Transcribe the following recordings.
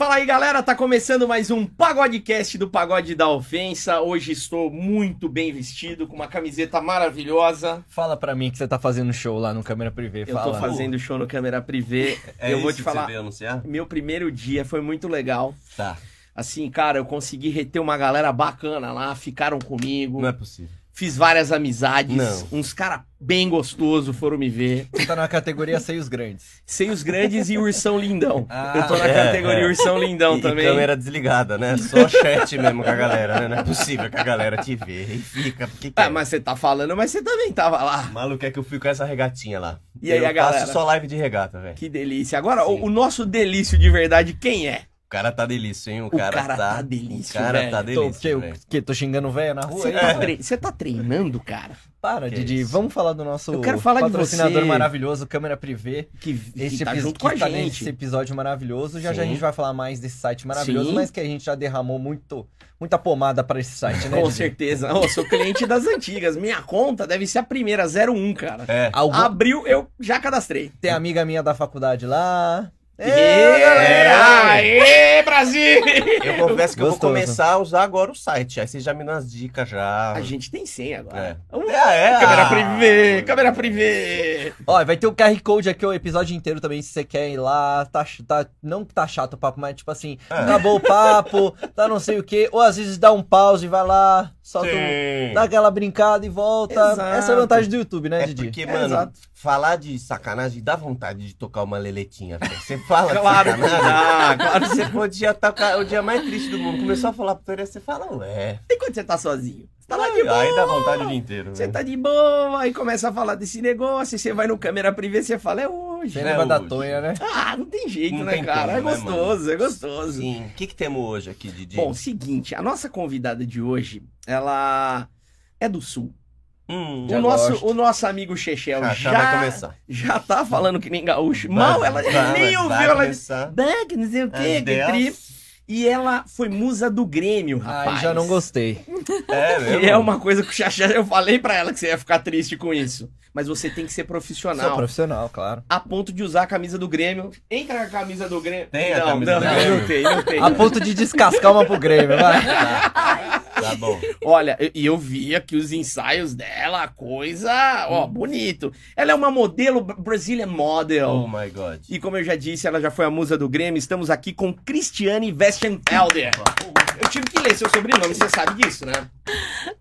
Fala aí, galera, tá começando mais um Pagodecast do Pagode da Ofensa. Hoje estou muito bem vestido, com uma camiseta maravilhosa. Fala pra mim que você tá fazendo show lá no Câmera Privê. Eu Fala. tô fazendo show no câmera privê. É eu vou te falar, meu primeiro dia foi muito legal. Tá. Assim, cara, eu consegui reter uma galera bacana lá, ficaram comigo. Não é possível. Fiz várias amizades. Não. Uns caras bem gostosos foram me ver. Você tá na categoria Seios Grandes. Seios grandes e ursão lindão. Ah, eu tô na é, categoria é. ursão lindão e, também. E câmera desligada, né? Só chat mesmo com a galera, né? Não é possível que a galera te vê e fica. Porque Ah, mas você tá falando, mas você também tava lá. Maluco é que eu fui com essa regatinha lá. E aí, eu a galera? faço só live de regata, velho. Que delícia. Agora, o, o nosso delício de verdade, quem é? O cara tá delícia, hein? O, O cara, cara tá. tá delícia, O cara velho. tá Tô, delícia. que, eu, velho. que, tô xingando o velho na rua? Você tá, tre- você tá treinando, cara? Para, Que Didi. isso? Vamos falar do nosso Eu quero falar de patrocinador você. maravilhoso, Câmera Privê. Que, que Esse tá epi- junto com a que tá gente. nesse episódio maravilhoso. Já já a Sim. gente vai falar mais desse site maravilhoso, Sim. mas que a gente já derramou muito, muita pomada pra esse site, né, Com Didi? certeza. Ô, sou cliente das antigas. Minha conta deve ser a primeira, 01, cara. É. Algum... Abriu, eu já cadastrei. Tem amiga minha da faculdade lá. Galera! Aê, Brasil! Eu confesso que eu vou Gostoso. começar a usar agora o site. Aí você já me dá as dicas já. A gente tem senha agora. É. Vamos É, é, Câmera ah. privê, câmera privê. Ó, vai ter o QR Code aqui o episódio inteiro também, se você quer ir lá. Tá, tá, não que tá chato o papo, mas tipo assim, É. acabou o papo, tá não sei o quê. Ou às vezes dá um pause, vai lá, solta um, dá aquela brincada e volta. Exato. Essa é a vantagem do YouTube, né, É Didi? porque, É, mano, exato. Falar de sacanagem dá vontade de tocar uma leletinha, velho. Você fala Claro de que sacanagem. dá, claro que Você podia estar o dia mais triste do mundo. Começou a falar pra Toria, você fala, ué. E quando você tá sozinho? Você tá lá de boa. Aí dá vontade o dia inteiro. Você velho. tá de boa, aí começa a falar desse negócio, você vai no câmera privê, você fala, é hoje. Você É lembra da hoje. Tonha, né? Ah, não tem jeito, Não né, tem cara? como, é né, gostoso, é gostoso. Sim. O que, que temos hoje aqui, Didi? Bom, seguinte, a nossa convidada de hoje, ela é do Sul. Hum, O nosso, gosto. o nosso amigo Chechel já, vai começar. já tá falando que nem gaúcho. Mal, ela Vai, nem vai, ouviu, vai ela começar. Bug, não sei o quê, Ai, que Deus. E ela foi musa do Grêmio, rapaz. Aí já não gostei. É, Que mesmo? é uma coisa que o Xaxá, eu falei pra ela que você ia ficar triste com isso. Mas você tem que ser Sou profissional. profissional, claro. A ponto de usar a camisa do Grêmio. Entra com a camisa do Grêmio. Tem a não, camisa não, do não, Grêmio? não tem, não tem. A ponto de descascar uma pro Grêmio, vai. Tá bom. Olha, e eu, eu vi aqui os ensaios dela, coisa, ó, bonito. Ela é uma modelo Brazilian model. Oh my God. E como eu já disse, ela já foi a musa do Grêmio. Estamos aqui com Cristiane Westenfelder. Eu tive que ler seu sobrenome, você sabe disso, né?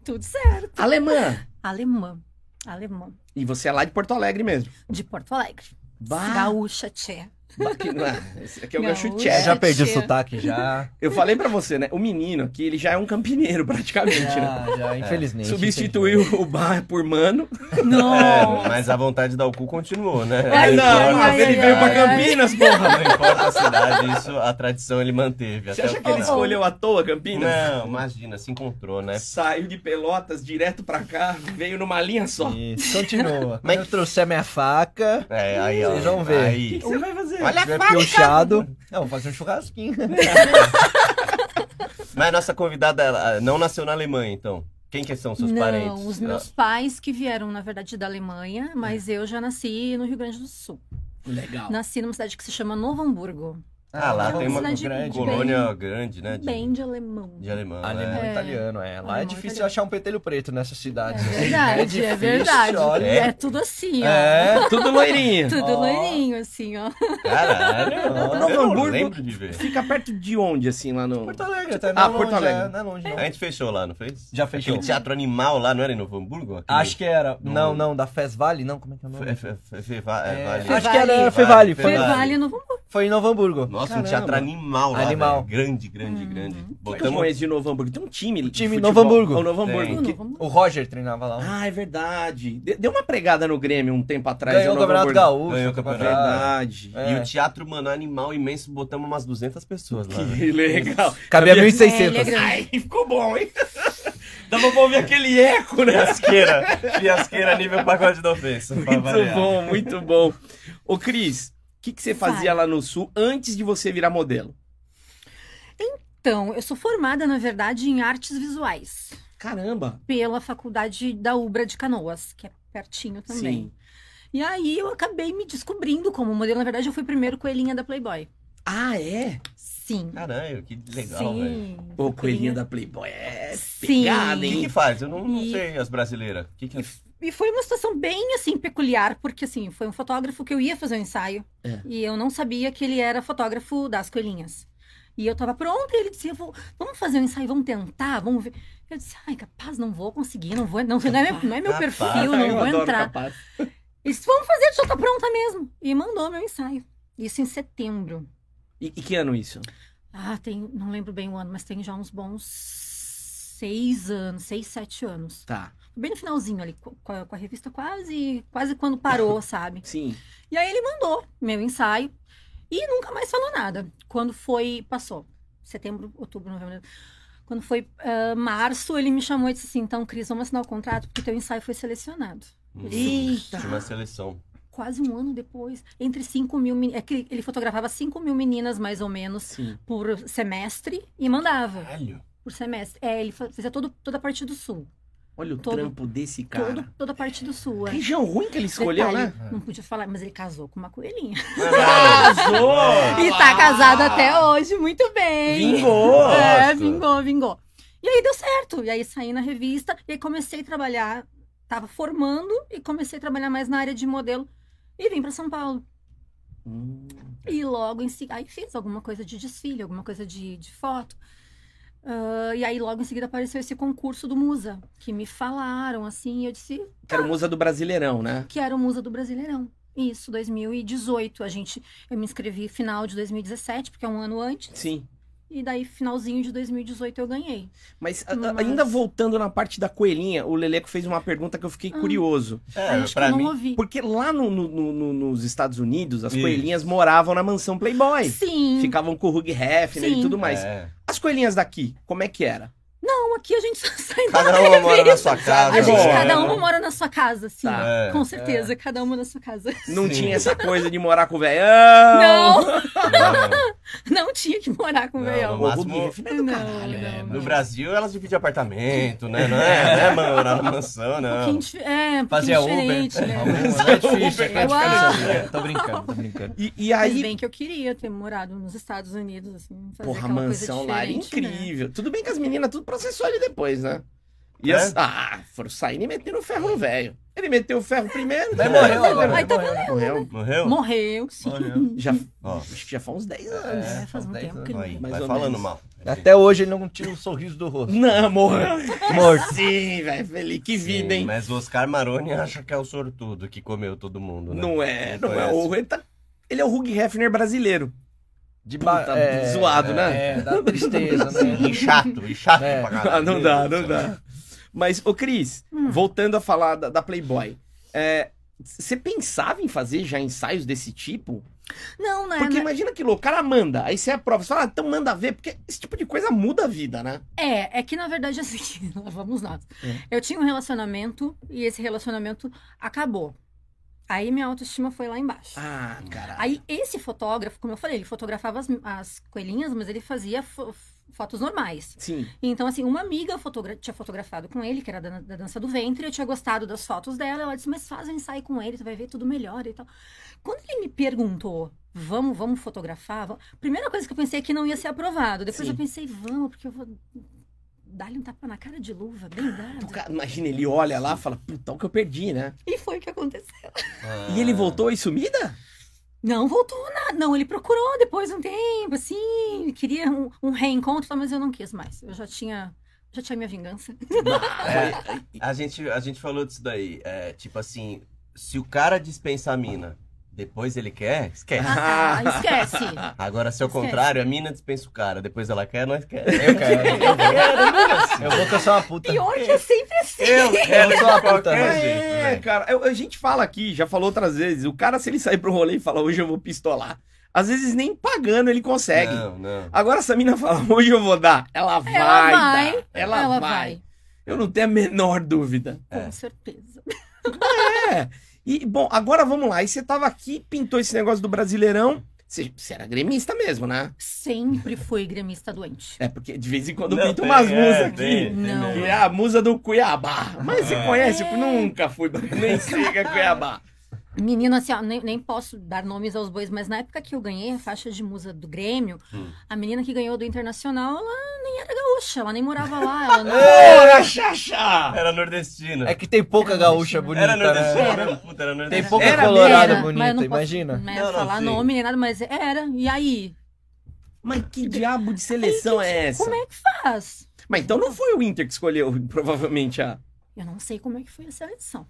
Tudo certo. Alemã. Alemã. Alemã. E você é lá de Porto Alegre mesmo. De Porto Alegre. Bah, Gaúcha, tchê. Não é, esse aqui é o Gaúcha. gancho já perdi o sotaque, já. Eu falei pra você, né? O menino aqui, ele já é um campineiro praticamente, né? Já, já, infelizmente. Substituiu o bar por mano. Não. É, mas a vontade de dar o cu continuou, né? Ai, Não ai, ai, ele veio pra. Campinas, porra. Não importa a cidade, isso, a tradição ele manteve. Você até acha o que ele escolheu à toa Campinas? Não, imagina, se encontrou, né? Saiu de Pelotas direto pra cá, veio numa linha só. O Isso, continua. Mas- Quando eu trouxer minha faca, É, aí, ó. Vocês vão ver. Aí. que você vai fazer? Olha se tiver piochado, não, vou fazer um churrasquinho. Mas nossa convidada ela, não nasceu na Alemanha, então. Quem que são seus não, parentes? os meus pais que vieram, na verdade, da Alemanha, mas eu já nasci no Rio Grande do Sul. Legal. Nasci numa cidade que se chama Novo Hamburgo. Ah, lá tem uma grande. bem- colônia grande, né? De, Bem de alemão. de alemão. Alemão né? É. italiano, é. Lá é Alemão difícil italiano. achar um petelho preto nessas É cidades. verdade, é, difícil, verdade. olha. É tudo assim, ó. É. Tudo loirinho. Tudo Ó. loirinho, assim, ó. Caralho, Novo eu não Hamburgo. lembro de ver. Fica perto de onde, assim, lá no... Porto Alegre, até Ah, é Porto longe, Alegre. é, não é longe, não. A gente fechou lá, não fez? Já fechou. Aquele teatro animal lá, não era em Novo Hamburgo? Aquele- Acho que era. No- Não, não, da Fes Valley, não, como é que é o nome? Fe- fe- fe- fe- va- é, É, vale. Acho que era Fevale. Fevale Novo Hamburgo. Foi em Novo Hamburgo. Nossa, um Caramba. teatro animal lá, Animal. velho. Grande, grande, Uhum. grande. Eu Botamos... conheço de Novo Hamburgo? Tem um time. de Time futebol. Novo Hamburgo. O Novo Tem. Hamburgo. que-. O Roger treinava lá. Ah, é verdade. De- Deu uma pregada no Grêmio um tempo atrás. Ganhou o Novo Campeonato Hamburgo. Gaúcho. Ganhou o tempo campeonato. Verdade. É. E o teatro, mano, animal imenso, botamos umas 200 pessoas lá. velho. Que legal. Cabia Cabia- 1.600. É, ele é grande. Ai, ficou bom, hein? Dava pra ouvir aquele eco, né? Fiasqueira. Fiasqueira nível pagode da ofensa. pra Muito variar. bom, muito bom. Ô, Cris, que, que você fazia Vai. lá no Sul antes de você virar modelo? Então, eu sou formada, na verdade, em artes visuais. Caramba. Pela faculdade da Ubra de Canoas, que é pertinho também. Sim. E aí eu acabei me descobrindo como modelo. Na verdade, eu fui primeiro coelhinha da Playboy. Ah, é? Sim. Caralho, que legal, velho. Sim. O coelhinho da Playboy é Sim. pegada, O que, hein? que faz? Eu não, não E- sei as brasileiras. O que que... E foi uma situação bem, assim, peculiar, porque, assim, foi um fotógrafo que eu ia fazer um ensaio. É. E eu não sabia que ele era fotógrafo das coelhinhas. E eu tava pronta e ele disse, vou, vamos fazer um ensaio, vamos tentar, vamos ver. Eu disse, ai, capaz, não vou conseguir, não vou, não, não é meu, não é meu Capaz. perfil, não vou entrar. capaz. Ele disse, vamos fazer, já tá pronta mesmo. E mandou meu ensaio. Isso em setembro. E, e que ano isso? Ah, tem, não lembro bem o ano, mas tem já uns bons seis anos, seis, sete anos. Tá, Bem no finalzinho ali, co- com a, com a revista quase, quase quando parou, sabe? sim. E aí ele mandou meu ensaio e nunca mais falou nada. Quando foi, passou, setembro, outubro, novembro. Quando foi ah, março, ele me chamou e disse assim, então, Cris, vamos assinar o contrato, porque teu ensaio foi selecionado. Eita! Tinha uma seleção. Quase um ano depois, entre 5 mil meninas. É que ele- fotografava 5 mil meninas, mais ou menos, Sim. por semestre e mandava Caralho. por semestre. É, ele fa- fazia todo, toda a parte do sul. Olha o Todo- trampo desse cara. Todo, toda a parte do sul. É. Região ruim que ele escolheu, Detalhe, né? Não podia falar, mas ele casou com uma coelhinha. Casou! E tá casado até hoje, muito bem. Vingou! É, vingou, vingou. E aí deu certo. E aí saí na revista e aí comecei a trabalhar. Tava formando e comecei a trabalhar mais na área de modelo. E vim pra São Paulo. Hum, E logo em seguida, aí fiz alguma coisa de desfile, alguma coisa de, de foto. Ah, e aí logo em seguida apareceu esse concurso do Musa, que me falaram assim, e eu disse que era o musa do Brasileirão, né? que era o Musa do Brasileirão. Isso, 2018. A gente, eu me inscrevi final de 2017, porque é um ano antes. Sim. E daí, finalzinho de 2018, eu ganhei. Mas, Mas- ainda voltando na parte da coelhinha, o Leleco fez uma pergunta que eu fiquei Ah. curioso. É, acho que pra eu não mim. ouvi. Porque lá no- no- no- no- nos Estados Unidos, as Isso. coelhinhas moravam na mansão Playboy. Sim. Ficavam com o Hugh Hefner e Sim. tudo mais. É. As coelhinhas daqui, como é que era? Não, aqui a gente só sai Cada da uma mora na sua casa. A gente, Bom, cada é, uma né? mora na sua casa, sim. Tá. É, Com certeza, cada uma na sua casa. Não Sim. tinha essa coisa de morar com o velhão. Não, Não, não tinha que morar com o veião. no O máximo- é Não, caralho, né? não, No não. Brasil, elas dividem apartamento, né? Não é, não é morar na mansão, Um não. pouquinho, dif- é, um Fazia pouquinho Uber. diferente, né? É difícil, é Uau. difícil. É, Tô brincando, tô brincando. E, e Mas aí, bem que eu queria ter morado nos Estados Unidos, assim, fazer porra, mansão lá era diferente, né? incrível. Tudo bem que as meninas tudo processou ele depois, né? E É? as, ah, foram saindo e metendo o ferro no velho. Ele meteu o ferro primeiro. Mas morreu agora. Aí tá morreu, né? Morreu. Morreu? Morreu, sim. Morreu. Já, acho que já faz uns 10 anos. É, faz um dez tempo anos. que ele vai falando menos. mal. Até hoje ele não tira o sorriso do rosto. Não, morreu. Morto. Sim, velho. Feliz. Que vida, Sim, hein? Mas o Oscar Maroni acha que é o sortudo que comeu todo mundo, né? Não é, não é. conhece. O, ele, tá- ele é o Hugh Hefner brasileiro. De Puta, zoado, né? É, dá tristeza, E né? chato, e chato É. pra caralho. Ah, não dá, não dá. Mas, ô Cris, Hum. voltando a falar da, da Playboy, é, você pensava em fazer já ensaios desse tipo? Não, né? Porque né? imagina que louco, o cara manda, aí você aprova, você fala, ah, então manda ver, porque esse tipo de coisa muda a vida, né? É, é que na verdade assim, lá vamos nós. É. Eu tinha um relacionamento e esse relacionamento acabou. Aí minha autoestima foi lá embaixo. Ah, caralho. Aí esse fotógrafo, como eu falei, ele fotografava as, as coelhinhas, mas ele fazia fo- fotos normais. Sim, Então, assim, uma amiga fotogra- tinha fotografado com ele, que era da, da dança do ventre, eu tinha gostado das fotos dela. Ela disse, mas faz um ensaio com ele, tu vai ver tudo melhor e tal. Quando ele me perguntou, vamos, vamos fotografar? Vamos... Primeira coisa que eu pensei é que não ia ser aprovado. Depois Sim. eu pensei, vamos, porque eu vou dar-lhe um tapa na cara de luva, bem dado. cara, imagina, ele olha lá e fala, puta, o que eu perdi, né? E foi o que aconteceu. Ah. E ele voltou aí sumida? Não voltou nada. Não, ele procurou depois de um tempo, assim, queria um, um reencontro, mas eu não quis mais. Eu já tinha, já tinha minha vingança. É, a, gente, a gente falou disso daí. É, tipo assim, se o cara dispensa a mina, depois ele quer, esquece. Ah, esquece. Agora, se é o contrário, a mina dispensa o cara, depois ela quer, nós quer. Eu quero. Eu vou, eu vou que eu sou uma puta. Pior que é sempre assim. Eu, Eu sou uma puta, jeito, É, velho. cara, eu- a gente fala aqui, já falou outras vezes, o cara, se ele sair pro rolê e falar, hoje eu vou pistolar, às vezes nem pagando ele consegue. Não, não. Agora essa mina fala, hoje eu vou dar, ela vai, vai, dar, ela, ela vai. vai. Eu não tenho a menor dúvida. É. Com certeza. É. E, bom, agora vamos lá. Aí você tava aqui, pintou esse negócio do Brasileirão. Você, você era gremista mesmo, né? Sempre fui gremista doente. É, porque de vez em quando Não, pinta tem, umas é, musas aqui. tem, tem Não. Que é a musa do Cuiabá. Mas você É. conhece? Eu nunca fui, nem sei o que é Cuiabá. Menino, assim, ó, nem, nem posso dar nomes aos bois, mas na época que eu ganhei a faixa de musa do Grêmio, Hum. a menina que ganhou do Internacional, ela nem era gaúcha, ela nem morava lá, ela não... Ora, Xaxá! Era nordestina. É que tem pouca gaúcha bonita, Era nordestina né? mesmo? Puta, era Tem nordestina. pouca Era colorada mesmo. bonita, posso, imagina. né, Não, não, falar sim. nome nem nada, mas era. E aí? Mas que diabo de seleção é essa? Como é que faz? Mas então não foi o Inter que escolheu, provavelmente, a. Eu não sei como é que foi a seleção.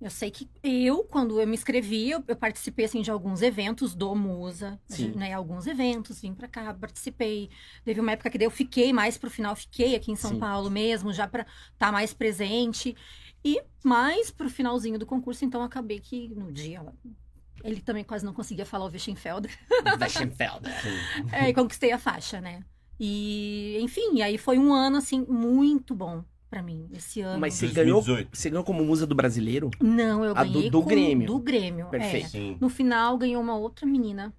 Eu sei que eu, quando eu me inscrevi, eu, eu participei assim, de alguns eventos do Musa, Sim. né? Alguns eventos, vim pra cá, participei. Teve uma época que daí eu fiquei mais pro final, fiquei aqui em São Sim. Paulo mesmo, já pra estar mais presente. E mais pro finalzinho do concurso, então acabei que no dia ele também quase não conseguia falar o Weschenfelder. Weschenfelder. É, e conquistei a faixa, né? E, enfim, aí foi um ano, assim, muito bom pra mim, esse ano. Mas você ganhou, 2018. você ganhou como musa do brasileiro? Não, eu A do- ganhei do com- Grêmio. Do Grêmio, é. Perfeito. Sim. No final, ganhou uma outra menina,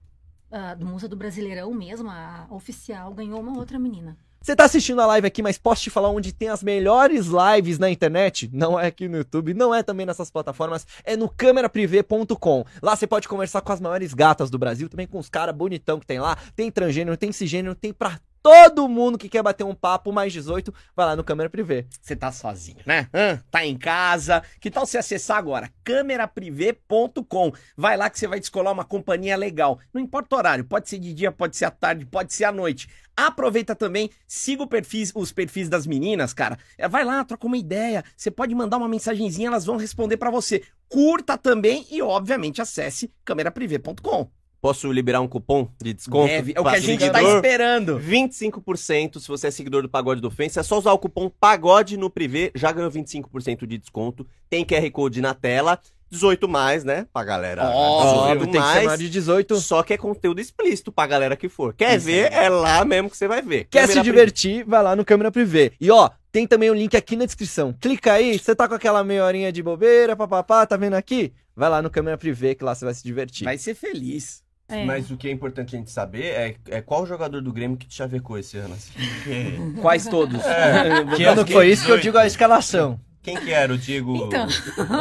ah, do Musa do Brasileirão mesmo, a oficial, ganhou uma outra menina. Você tá assistindo a live aqui, mas posso te falar onde tem as melhores lives na internet? Não é aqui no YouTube, não é também nessas plataformas, é no cameraprivé.com. Lá você pode conversar com as maiores gatas do Brasil, também com os caras bonitão que tem lá. Tem transgênero, tem cisgênero, tem pra todo mundo que quer bater um papo mais 18, vai lá no Câmera Privé. Você tá sozinho, né? Hã? Tá em casa. Que tal você acessar agora? cameraprivé.com. Vai lá que você vai descolar uma companhia legal. Não importa o horário, pode ser de dia, pode ser à tarde, pode ser à noite. Aproveita também, siga perfis, os perfis das meninas, cara. É, Vai lá, troca uma ideia. Você pode mandar uma mensagenzinha, elas vão responder pra você. Curta também e, obviamente, acesse cameraprivé.com. Posso liberar um cupom de desconto? Deve, é o que a gente tá seguidor? esperando. 25% se você é seguidor do Pagode do Ofensa. É só usar o cupom PAGODE no Privé, já ganhou 25% de desconto. Tem QR Code na tela. 18 mais, né? Pra galera. Óbvio, 18 tem que mais. maior de 18. Só que é conteúdo explícito pra galera que for. Quer Isso ver? É lá mesmo que você vai ver. Quer Câmera se divertir? Vai lá no Câmera Privé. E ó, tem também o link aqui na descrição. Clica aí, você tá com aquela meia horinha de bobeira, papapá, tá vendo aqui? Vai lá no Câmera Privé que lá você vai se divertir. Vai ser feliz. É. Mas o que é importante a gente saber é, é qual jogador do Grêmio que te chavecou esse ano. assim. Porque Quais todos? Que ano foi isso que eu digo a escalação? Quem que era? O Diego... Então.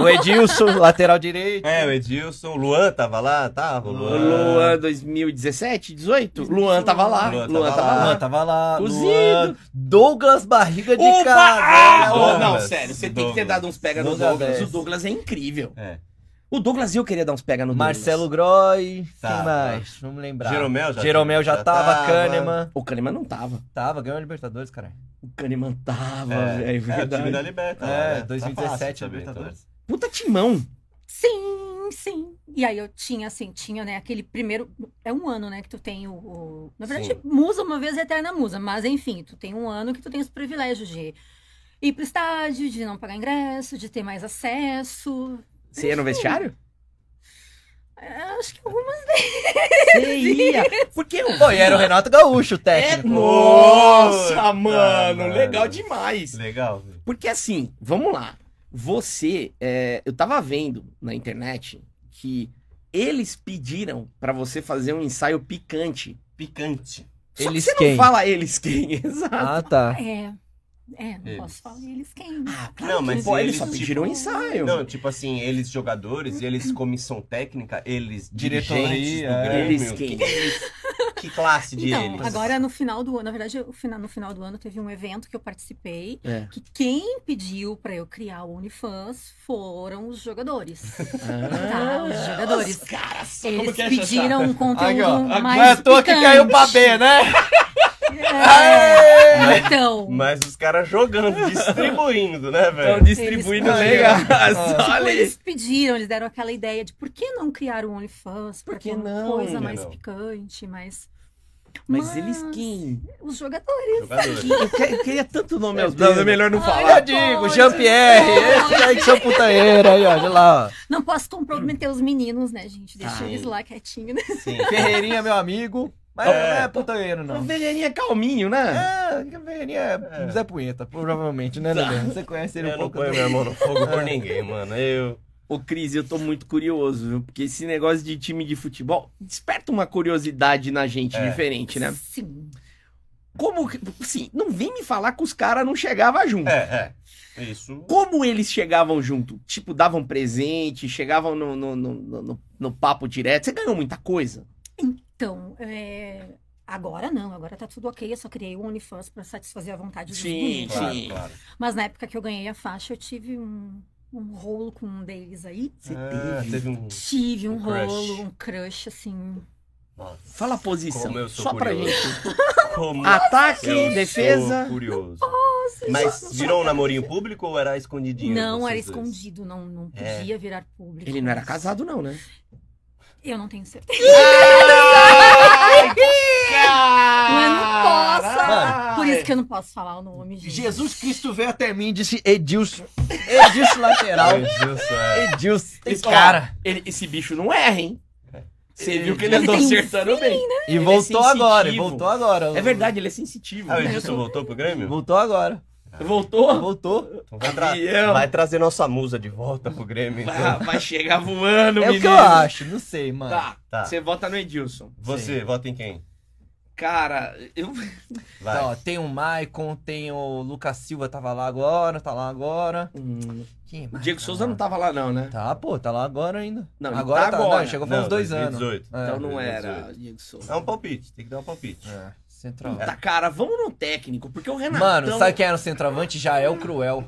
O Edilson, lateral direito. É, o Edilson. O Luan tava lá? Tava, Luan. Luan 2017, 18? Luan tava lá. Luan Luan tava tava lá. Luan tava lá. Cozido. Luan, Douglas Barriga de Opa! Casa. Ah, Douglas. não, sério, você tem que ter Douglas. dado uns pega no Douglas Douglas. O Douglas é incrível. É. O Douglas eu queria dar uns pega no Marcelo Douglas. Groy. Tá, quem tá. mais? Vamos lembrar. Jeromel já Jeromel já, já tava, tava. Kahneman. O Kahneman não tava. Tava, ganhou a Libertadores, cara. O Kahneman tava, É, velho, é, o time verdade. da É, né? Tá 2017 fácil também, Libertadores. Puta timão. Sim, sim. E aí eu tinha, assim, tinha, né, aquele primeiro. É um ano, né, que tu tem o. o- na verdade, Sim. musa uma vez é eterna musa, mas enfim, tu tem um ano que tu tem os privilégios de ir pro estádio, de não pagar ingresso, de ter mais acesso. Você ia no vestiário? É, acho que algumas Você ia. Porque eu. Pô, e era o Renato Gaúcho, o É, técnico. nossa, Puta, mano, mano. legal demais. Legal. velho. Porque assim, vamos lá. Você, é, eu tava vendo na internet que eles pediram pra você fazer um ensaio picante. Picante. Só que Eles você quem? não fala eles quem, exato. Ah, tá. É. É, não Eles. posso falar eles quem. Ah, Não, mas eles eles, só tipo, pediram um ensaio. Não, tipo assim, eles jogadores, eles comissão técnica, eles Diretoria, dirigentes do é. Grêmio. Eles quem? Que classe de Então, eles? agora no final do ano, na verdade, o no final do ano teve um evento que eu participei, É. que quem pediu pra eu criar o Unifans foram os jogadores. Tá, os jogadores. Os caras, Eles como que é, pediram um conteúdo Aqui, ó. mais Não é à toa que caiu pra B, né? É, então, Mas os caras jogando, distribuindo, né, Estão velho? distribuindo Eles- legal. Ah. tipo, eles pediram, eles deram aquela ideia de por que não criar o OnlyFans? Por que não? coisa que mais não? picante, mais... Mas eles quem? Os jogadores. Jogadores. Eu, que- eu queria tanto nome aos Meu Deus. Não, é melhor não Ai, falar. Eu digo, Jean-Pierre, esses aí que são putanheira aí, ó, olha lá, ó. Não posso comprometer os meninos, né, gente? Deixa Ai. eles lá quietinho, né? Sim. Ferreirinha, meu amigo, mas É. não é putanheiro, O não. velhinho é calminho, né? É, Ferreirinha é Zé Punheta, provavelmente, né, Lelê? Você conhece ele um Eu não pouco? ponho minha mão no fogo por ninguém, mano. Eu. Ô, Cris, eu tô muito curioso, viu? Porque esse negócio de time de futebol desperta uma curiosidade na gente É. diferente, né? Sim. Como, que- assim, não vem me falar que os caras não chegavam junto. É, é. Isso. Como eles chegavam junto? Tipo, davam presente, chegavam no, no, no, no- no papo direto. Você ganhou muita coisa? Então, é, agora não, agora tá tudo ok. Eu só criei o OnlyFans pra satisfazer a vontade dos Sim, bonitos. Claro, Sim. claro. Mas na época que eu ganhei a faixa, eu tive um, um rolo com um deles aí. Você Ah, teve. teve um. Tive um, Um crush. rolo, um crush, assim. Nossa. Fala a posição. Como eu sou Só pra curioso. gente. Como Ataque, eu defesa. sou curioso. Mas virou um namorinho público ou era escondidinho? não era dois? escondido, não, não É. podia virar público. Ele não era casado, não, né? Eu não tenho certeza. Ai, Eu não posso. Por isso que eu não posso falar o nome, gente. Jesus Cristo veio até mim e disse Edilson. Edilson lateral. Do céu. Edilson. Esse- cara. ele- esse bicho não erra, hein? Você viu que ele ele andou acertando bem. E Ele é voltou agora, e sensitivo. voltou agora. É verdade, ele é sensitivo. Ah, o Edilson voltou pro Grêmio? Voltou agora. Voltou? Voltou. Então vai, tra- vai trazer nossa musa de volta pro Grêmio. Então. Vai, vai chegar voando, É o que menino. eu acho, não sei, mano. Tá, Tá. você vota no Edilson. Você, vota em quem? Cara, eu... Vai. Então, ó, tem o Maicon, tem o Lucas Silva, tava lá agora, tá lá agora. Hum, Quem o mais Diego tá Souza lá? não tava lá não, né? Tá, pô, tá lá agora ainda. Não, agora tá agora. Não, chegou faz Não, uns dois 2018. anos. Então É, não era 2018. Diego Souza. É um palpite, tem que dar um palpite. é, central. Puta, cara, vamos no técnico, porque o Renatão... Mano, sabe quem era o centroavante? Jael Cruel.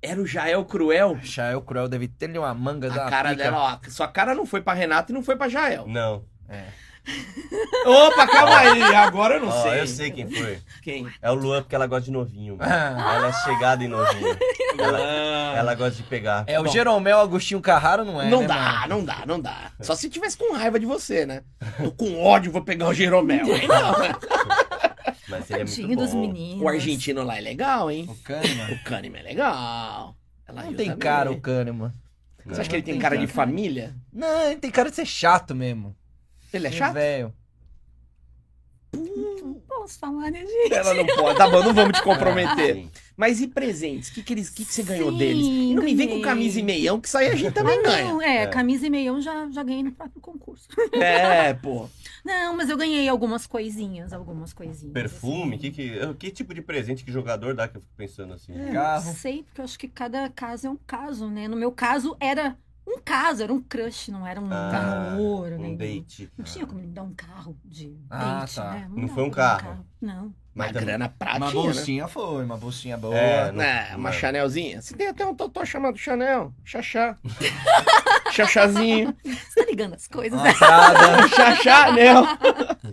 Era o Jael Cruel. Jael Cruel deve ter uma manga da A cara pica. dela, ó, sua cara não foi pra Renato e não foi pra Jael. Não. É. Opa, calma aí, agora eu não Ó, sei. eu sei quem foi. Quem? É o Luan, porque ela gosta de novinho. mano. Ah, Ela é chegada em novinho. Ela, Ah, ela gosta de pegar. É, o Bom. Jeromel Agostinho Carraro não é, não né, dá, mano? não dá, não dá. Só se tivesse com raiva de você, né? Tô com ódio, vou pegar o Jeromel. Aí não, né? Mas ele é Tadinho muito dos bom. meninos. O argentino lá é legal, hein? O Kahneman. O Kahneman é legal. Ela Não tem cara o Kahneman. Você acha que ele tem cara de cara. família? Não, ele tem cara de ser chato mesmo. Ele é chato? Velho. Não posso falar, né, gente? Ela não pode. Tá bom, não vamos te comprometer. Mas e presentes? O que, que, eles, que, que você ganhou Sim, deles? E não me vem com camisa e meião, que isso aí a gente também ganha. Não, é, É. camisa e meião já, já ganhei no próprio concurso. É, pô. Não, mas eu ganhei algumas coisinhas, algumas coisinhas. Perfume? assim. Que, que, que tipo de presente que jogador dá que eu fico pensando assim? É, Carro. Não sei, porque eu acho que cada caso é um caso, né? No meu caso, era caso, era um crush, não era um Ah, namoro, né? Um date. Não tinha como me dar um carro de Ah, date, tá. né? Não dá foi um pra dar carro. Não. Mas grana Uma pratinha, né? bolsinha foi, uma bolsinha boa. É, não- É, uma não. Chanelzinha. Você tem até um totó chamado Chanel. Xaxá. Xaxazinho. Você tá ligando as coisas, né? Uma Prada, Xaxá, Chanel.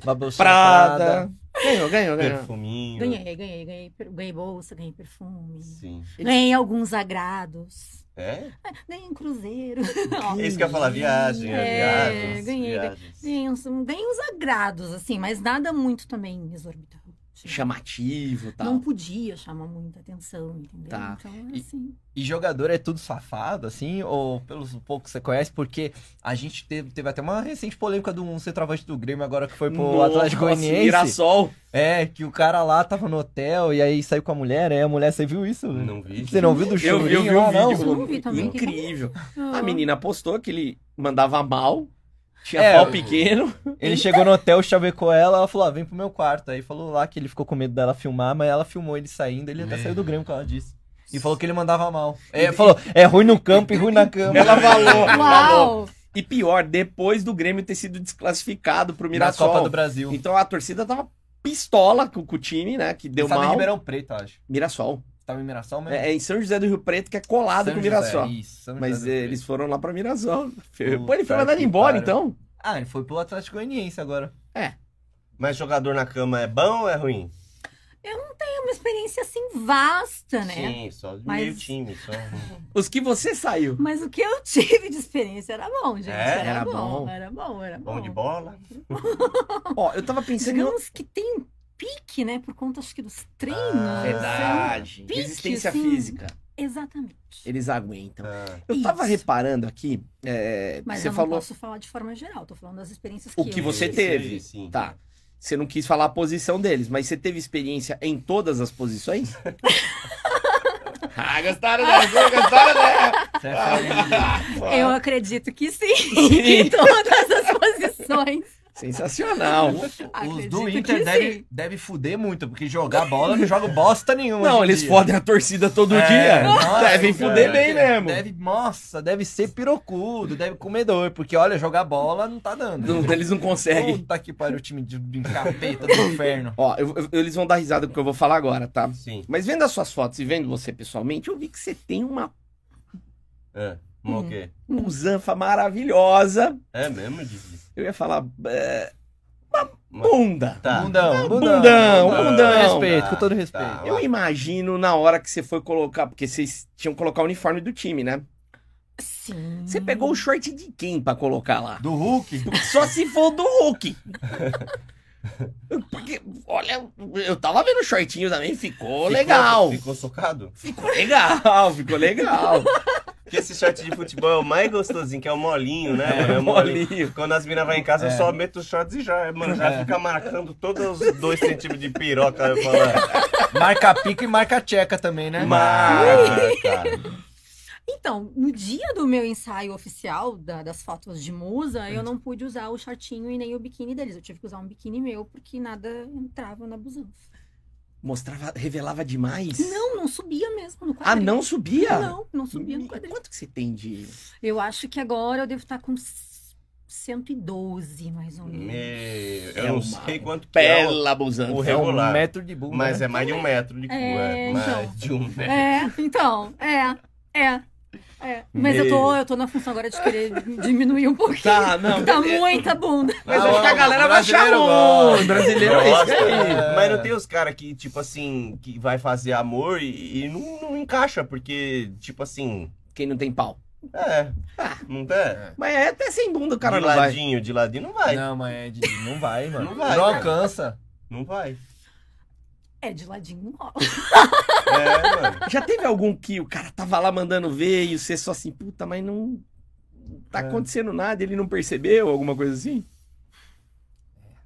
uma bolsinha Prada. Prada. Ganhou, ganhou, ganhou. Perfuminho. Ganhei, ganhei, ganhei. Ganhei bolsa, ganhei perfume. Sim. Ganhei alguns agrados. É? Ganhei um cruzeiro. Isso que eu ia falar, viagem, É, viagens. ganhei, viagens. Ganhei uns, ganhei uns agrados, assim, mas nada muito também exorbitante. Chamativo e tal. Não podia chamar muita atenção, entendeu? Tá. Então, E- assim. E jogador é tudo safado, assim? Ou pelos poucos que você conhece? Porque a gente teve, teve até uma recente polêmica de um centroavante do Grêmio agora que foi pro Nossa, Atlético Goianiense. Mirassol. É, que o cara lá tava no hotel e aí saiu com a mulher, aí a mulher, você viu isso? Não vi. Você não viu do Eu, churinho vi- eu vi o não? vídeo. Eu não vi também. Incrível. ah, A menina postou que ele mandava mal. Tinha É, pau pequeno. Ele chegou no hotel, chavecou ela, ela falou, ah, vem pro meu quarto. Aí falou lá que ele ficou com medo dela filmar, mas ela filmou ele saindo, ele até Meu. saiu do Grêmio, como ela disse. E falou que ele mandava mal. É, falou, é ruim no campo e ruim na cama. Ela falou. falou. Uau! E pior, depois do Grêmio ter sido desclassificado pro na Mirassol. Copa do Brasil. Então a torcida tava pistola com, com o time, né? Que deu Ele mal. Ribeirão Preto, acho. Mirassol. Tava em Mirassol mesmo? É, é em São José do Rio Preto, que é colado São com o José, Mirassol. isso, São Mas eles foram lá pra Mirassol. Pô, ele foi mandado embora, então. Ah, ele foi pro Atlético Goianiense agora. Mas jogador na cama é bom ou é ruim? É uma experiência assim vasta, né? Sim, só Mas- meio time. Só... Os que você saiu. Mas o que eu tive de experiência era bom, gente. É? Era, Era bom, bom. Era bom, era bom. Bom de bola? Ó, eu tava pensando. Digamos que tem um pique, né? Por conta, acho que, dos treinos. Ah, Verdade. pique, Resistência assim. física. Exatamente. Eles aguentam. Ah, Eu tava Isso. reparando aqui. é, Mas você eu falou não posso falar de forma geral. Tô falando das experiências que o que eu você Sim, teve. sim. Tá. Você não quis falar a posição deles, mas você teve experiência em todas as posições? ah, gostaram dessa? Gostaram dessa? É. Eu acredito que sim. em todas as posições. Sensacional. Os do Inter sim. deve, fuder muito, porque jogar bola não joga bosta nenhuma. Não, eles dia. fodem a torcida todo É, dia. nossa, Devem fuder bem mesmo. Deve, nossa, deve ser pirocudo, deve comer dor, porque olha, jogar bola não tá dando. Não, eles não conseguem. Puta que pariu o time de, de capeta do inferno. Ó, eu- eu- eles vão dar risada com o que eu vou falar agora, tá? Sim. Mas vendo as suas fotos e vendo você pessoalmente, eu vi que você tem uma É. Mas o quê? musanfa maravilhosa. É mesmo, Didi? Eu ia falar. é, uma bunda. Tá. Bundão, Bundão, bundão. bundão. Com respeito, Tá, com todo tá. respeito. Eu imagino na hora que você foi colocar, porque vocês tinham que colocar o uniforme do time, né? Sim. Você pegou o short de quem pra colocar lá? Do Hulk? Só se for do Hulk. Porque, olha, eu tava vendo o shortinho também, ficou, Ficou- legal. Ficou socado? Ficou legal, ficou legal. Porque esse short de futebol é o mais gostosinho, que é o molinho, né, É? É o molinho. molinho. Quando as minas vão em casa, eu só meto os shorts e já, mano, já fica marcando todos os dois centímetros de piroca. Eu falo, é, Marca pica e marca tcheca também, né? marca. Então, no dia do meu ensaio oficial da- das fotos de musa, eu não pude usar o shortinho e nem o biquíni deles. Eu tive que usar um biquíni meu, porque nada entrava na busanfa. Mostrava, revelava demais. Não, não subia mesmo no Ah, quadril. não subia? Não, não subia no quadril. Quanto que você tem de. Eu acho que agora eu devo estar com 112, mais ou menos. Meu, eu É não uma sei quanto que é o, o É um regular. metro de bunda. Mas né? é mais de um metro de cu, É, é. Mais então. de um metro. É, então, é, é, é. Mas eu tô, eu tô na função agora de querer diminuir um pouquinho. Tá, não. Tá beleza. muita bunda. Mas Ah, acho que a galera vai achar bom. Brasileiro é isso aí. É. Mas não tem os caras que, tipo assim, que vai fazer amor e, e não, não encaixa, porque, tipo assim, Quem não tem pau. é, Ah. não tem? Mas é até sem bunda o cara de não vai. ladinho, de ladinho não vai. Não, mas é de... não vai, mano. Não vai, Não cara. alcança. Não vai. É, de ladinho rola. É, mano. Já teve algum que o cara tava lá mandando ver e você só assim, puta, mas não tá É. acontecendo nada, ele não percebeu, alguma coisa assim?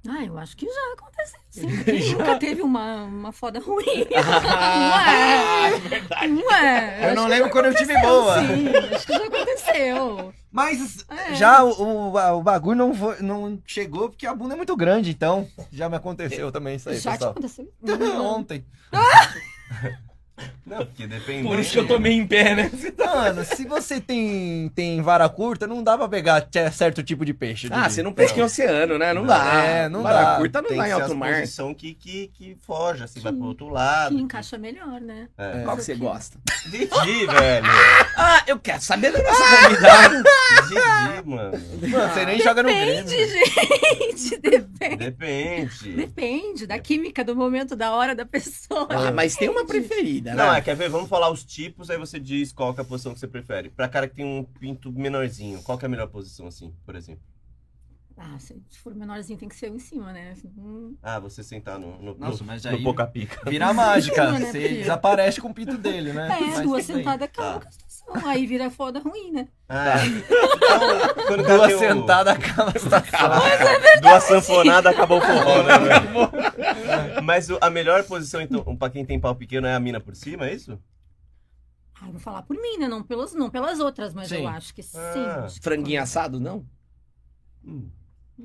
Ah, eu acho que já aconteceu. Sim. Quem nunca teve uma, uma foda ruim? Ah, é verdade. Não é? Eu não lembro já quando eu tive boa. Sim, acho que já aconteceu. Mas É. já o, o, o bagulho não, foi- não chegou porque a bunda é muito grande, então já me aconteceu também isso aí, já te pessoal. aconteceu? Ontem. Não, porque depende. Por isso que eu tomei em pé, né? Mano, se você tem, tem vara curta, não dá pra pegar certo tipo de peixe. Ah, Didi. você não pesca em oceano, né? Não dá. É, não Vara dá. curta não Tem dá em alto mar. posição que, que, que foge, assim, vai pro outro lado. Que encaixa melhor, né? É. Qual que você gosta? Didi, velho. Ah, eu quero saber da nossa convidada. Didi, mano. Mano, você nem joga no Depende, Grêmio. gente. Depende. Depende. Depende da química, do momento, da hora da pessoa. Ah, mas tem uma preferida, né? Não, é, quer ver? Vamos falar os tipos, aí você diz qual é a posição que você prefere. Pra cara que tem um pinto menorzinho, qual que é a melhor posição, assim, por exemplo? Ah, se for menorzinho, tem que ser eu em cima, né? Hum, Ah, você sentar no, no, Nossa, no, mas no aí- pouca pica. Vira mágica. Né, Você desaparece com o pinto dele, né? É, Mas duas sentadas acaba com a situação. Aí vira foda ruim, né? Ah, então, quando o cara Duas sentadas acaba a situação. Duas sanfonadas, acabou o forró, né? velho? Mas a melhor posição, então, pra quem tem pau pequeno é a mina por cima, é isso? Ah, eu vou falar por mim, né? Não, pelos, não pelas outras, mas Sim. eu acho que sim. Ah. acho que Franguinho assado, não? Hum,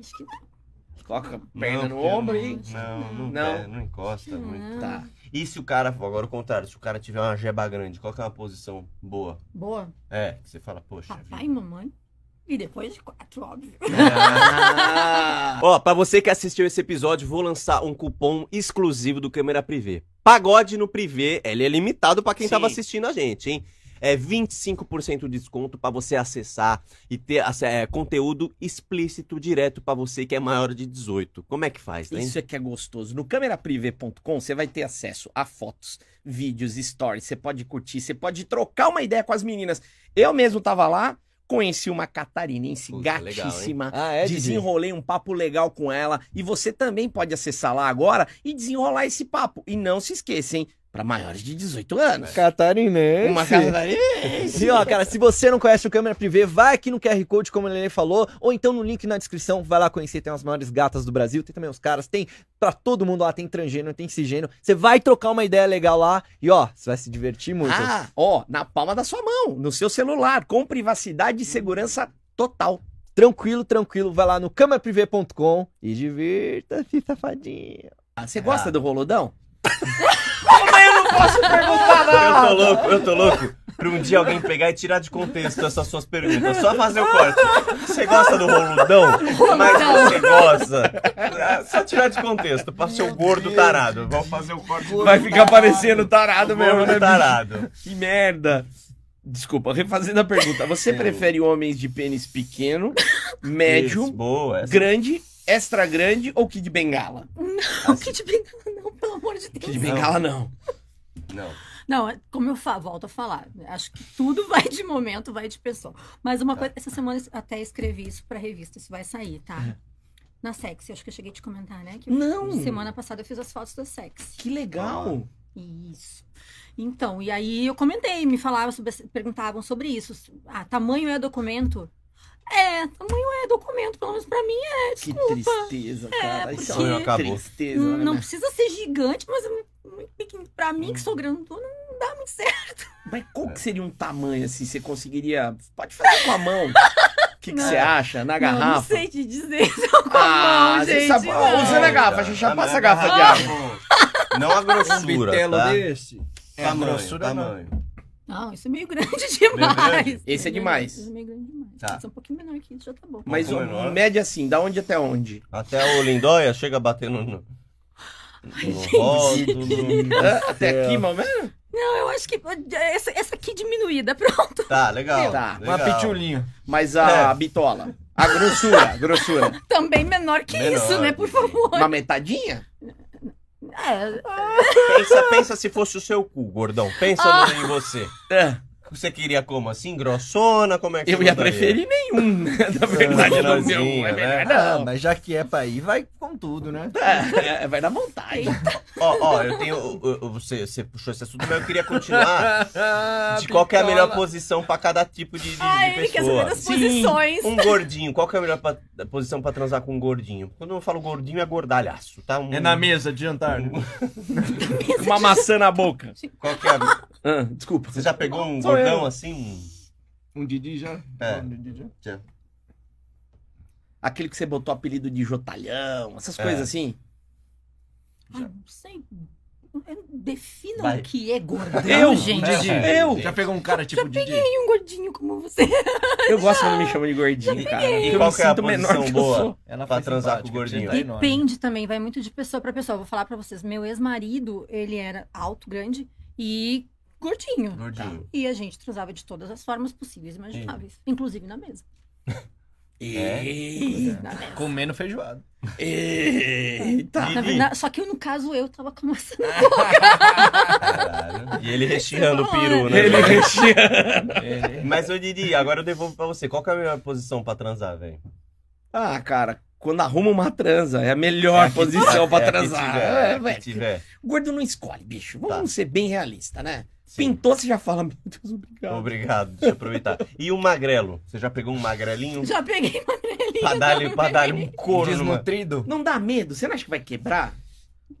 Acho que não. Coloca a perna não, no ombro não, e... Não, não, Não. é, não encosta muito. Tá. E se o cara, agora o contrário, se o cara tiver uma jeba grande, qual que é uma posição boa? Boa. É, que você fala, poxa. Papai vida. e mamãe. E depois de quatro, óbvio. Ah, Ó, pra você que assistiu esse episódio, vou lançar um cupom exclusivo do Câmera Privé. Pagode no Privé, ele é limitado pra quem Sim. tava assistindo a gente, hein? É 25% de desconto pra você acessar e ter é, conteúdo explícito direto pra você que é maior de 18. Como é que faz, né? Isso é que é gostoso. No cameraprivé.com você vai ter acesso a fotos, vídeos, stories. Você pode curtir, você pode trocar uma ideia com as meninas. Eu mesmo tava lá, conheci uma catarinense Puta, legal, gatíssima. Ah, é? Desenrolei um papo legal com ela e você também pode acessar lá agora e desenrolar esse papo. E não se esqueça, hein? Para maiores de 18 anos. Catarinense. Uma catarinense. E ó, cara, se você não conhece o Câmera Privé, vai aqui no QR Code, como ele falou, ou então no link na descrição, vai lá conhecer, tem as maiores gatas do Brasil, tem também os caras, tem pra todo mundo lá, tem transgênero, tem cisgênero. Você vai trocar uma ideia legal lá e ó, você vai se divertir muito. Ah, ó, na palma da sua mão, no seu celular, com privacidade e segurança total. Tranquilo, tranquilo. Vai lá no cameraprivé.com e divirta-se, safadinho. Ah, Você gosta Ah. do roludão? Posso perguntar Eu tô louco, eu tô louco. Pra um dia alguém pegar e tirar de contexto essas suas perguntas. Só fazer o corte. Você gosta do roludão? Mas você gosta. É, Só tirar de contexto. Pra ser o gordo tarado. Vamos fazer o corte do Vai ficar parecendo tarado mesmo, gordo né? tarado. Que merda. Desculpa, refazendo a pergunta. Você prefere homens de pênis pequeno, médio, Isso, boa. essa- grande, extra grande ou Kid Bengala? Não, Kid Bengala, não, pelo amor de Deus. Kid Bengala não. Não. Não, é como eu fa- volto a falar, acho que tudo vai de momento, vai de pessoa. Mas uma coisa, essa semana eu até escrevi isso pra revista, isso vai sair, tá? Na Sexy, acho que eu cheguei a te comentar, né? Que Não. Semana passada eu fiz as fotos da Sexy. Que legal. Isso. Então, e aí eu comentei, me falavam sobre, perguntavam sobre isso. Ah, tamanho é documento? É, tamanho é documento, pelo menos pra mim é, Que desculpa. tristeza, cara. Isso porque- é uma Acabou. tristeza. Não, né, não precisa ser gigante, mas é muito pequeno. Pra mim, que sou grandona, não dá muito certo. Mas qual que seria um tamanho assim? Você conseguiria. Pode fazer com a mão. O que, que Não. você acha? Na Não, garrafa? não sei te dizer só com Ah, a mão, gente. sabe- não. Usa na garrafa, a gente já Ah, passa a garrafa de água. Não a grossura, tá? desse. É a grossura, tamanho. tamanho. Não, isso é meio grande demais. grande? Esse é demais. Isso é meio grande demais. Tá. Pode ser um pouquinho menor que isso, já tá bom. Mas menor. média assim, da onde até onde? Até o Lindóia chega batendo no, rótulo. Ah, até aqui, mais ou menos? Não, eu acho que essa, essa aqui diminuída, pronto. Tá, legal. Tá, Uma legal. pitulinha. Mas a É. bitola. A grossura, a grossura. Também menor que Menor, isso, né? Por favor. Uma metadinha? É, Pensa, pensa se fosse o seu cu, gordão. Pensa Ah. em você. É, Você queria como? Assim, grossona? Como é que eu ia gostaria? preferir nenhum, né? Na verdade, no meu. É né? Ah, não. mas já que é pra ir, vai com tudo, né? É, é, vai dar vontade. Ó, ó, eu tenho. eu- Você, você puxou esse assunto, mas eu queria continuar de qual que é a melhor posição pra cada tipo de, de, ah, de ele quer pessoa. saber das Sim. posições. Um gordinho, qual que é a melhor pa- posição pra transar com um gordinho? Quando eu falo gordinho, é gordalhaço, tá? Um- É na mesa de jantar. né? Uma maçã na boca. Qual que é? a- Ah, desculpa. Você já pegou um gordão eu. assim? Um Didi já? É. Um Didi já? Aquele que você botou apelido de Jotalhão, essas É. coisas assim. Ai, não sei. Defina Vai. o que é gordão, Eu, gente. Didi, É, eu. Já pegou um cara tipo Didi? E um gordinho como você. Eu gosto quando me chamam de gordinho, cara. E qual que é a sinto menor posição boa? Ela Pra transar com o gordinho. Depende também, vai muito de pessoa pra pessoa. Vou falar pra vocês. Meu ex-marido, ele era alto, grande e gordinho. Gordinho. E a gente transava de todas as formas possíveis e imagináveis. Inclusive na mesa. Eita. Na mesa. Comendo feijoada. Eita. Verdade, só que eu, no caso, eu tava com maçã. Caralho. E ele recheando o peru, né? Ele recheando. Mas, ô Didi, agora eu devolvo pra você. Qual que é a melhor posição pra transar, velho? Ah, cara, quando arruma uma transa, é a melhor posição pra É a que transar. tiver, É, é a que tiver. Gordo não escolhe, bicho. Vamos Tá. ser bem realistas, né? Sim. Pintou, você já fala, meu Deus, obrigado. Obrigado, deixa eu aproveitar. E o magrelo? Você já pegou um magrelinho? Já peguei magrelinho. Pra dar-lhe pra dar um couro numa... Desnutrido? Não dá medo? Você não acha que vai quebrar?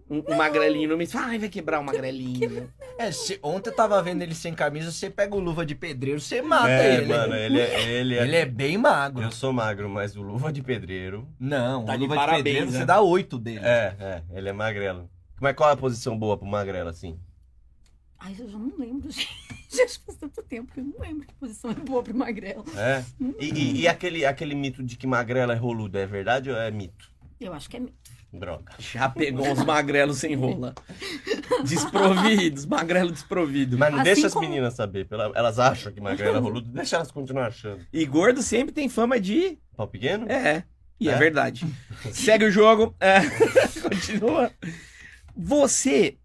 Um, um magrelinho no meio. Ai, vai quebrar um magrelinho. É, se, ontem eu tava vendo ele sem camisa, você pega o luva de pedreiro, você mata É, ele. mano, ele é, ele é... Ele é bem magro. Eu sou magro, mas o luva de pedreiro... Não, Tá o luva de, parabéns, pedreiro né? você dá oito dele. É, é, ele é magrelo. Mas qual é a posição boa pro magrelo, assim? Ai, eu já não lembro, gente. Já faz tanto tempo que eu não lembro que posição é boa pro magrelo. É? E, e- e aquele, aquele mito de que magrelo é roludo, é verdade ou é mito? Eu acho que é mito. Droga. Já pegou uns magrelos sem rola. Desprovidos, magrelo desprovido. Mas não Assim deixa as como- meninas saber. Elas acham que magrelo é roludo, deixa elas continuar achando. E gordo sempre tem fama de. Pau pequeno? É. E é, É? verdade. Segue o jogo. É. Continua. Você.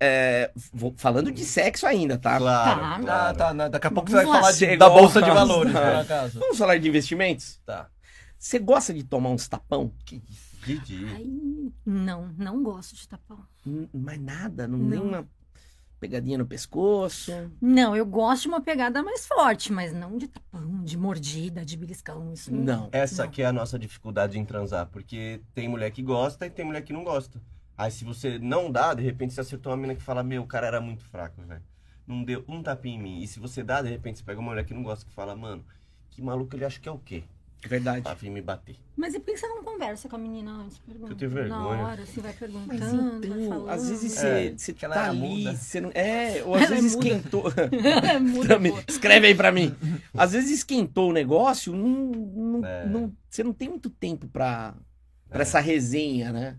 é, vou- falando de sexo ainda, tá? Claro, Tá. Ah, claro. tá. na- Daqui a pouco você Vamos vai falar de- da Bolsa de. Valores, por acaso. Vamos falar de investimentos? Tá. Você gosta de tomar uns tapão? Didi. Ai, não, não gosto de tapão. Hum, Mas nada, não, Não. nem uma pegadinha no pescoço. Não, eu gosto de uma pegada mais forte, mas não de tapão, de mordida, de beliscão. Isso Não. Essa Não. que é a nossa dificuldade em transar, porque tem mulher que gosta e tem mulher que não gosta. Aí se você não dá, de repente você acertou uma mina que fala, meu, o cara era muito fraco, velho. Não deu um tapinha em mim. E se você dá, de repente você pega uma mulher que não gosta, que fala, mano, que maluco ele acha que é o quê? Verdade. pra vir me bater. Mas e por que você não conversa com a menina antes? Pergunta. Eu tenho Na vergonha. hora, assim, vai perguntando, Mas vai então, falando. às vezes É, você, você que ela tá era ali, muda. você não... É, ou às Ela é vezes muda. esquentou... é boa. Escreve aí pra mim. Às vezes esquentou o negócio, não, não- É. não- você não tem muito tempo pra, pra É. essa resenha, né?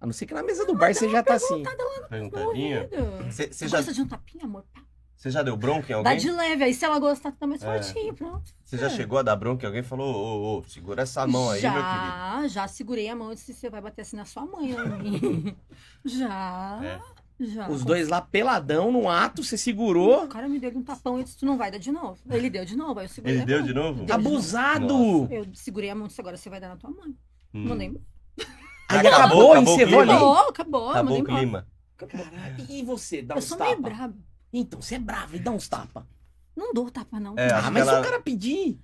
A não ser que na mesa do bar você já tá assim. Perguntadinha. Você Você já, gosta de um tapinha, amor? Pá. Cê já deu bronca em Dá alguém? de leve, aí se ela gostar, tu dá mais É. fortinho, pronto. Você já chegou a dar bronca em alguém e falou, ô, ô, ô, segura essa mão aí, já, meu querido. já segurei a mão e disse, você vai bater assim na sua mãe, homem. já, É. já. Os dois lá peladão no ato, você segurou. O cara me deu um tapão e disse, tu não vai dar de novo. Ele deu de novo, aí eu segurei Ele a deu mão. de novo? Deu de novo. Abusado! Eu segurei a mão e disse, agora você vai dar na tua mãe. Hum. Mandei embora. Aí Acabou, acabou, acabou encerrou ali. Acabou, acabou, Acabou o clima. Caralho. E você, dá Eu uns sou meio tapas? Então, você é bravo e dá uns tapas. Não dou tapa, não. É, Ah, mas que se ela- o cara pedir.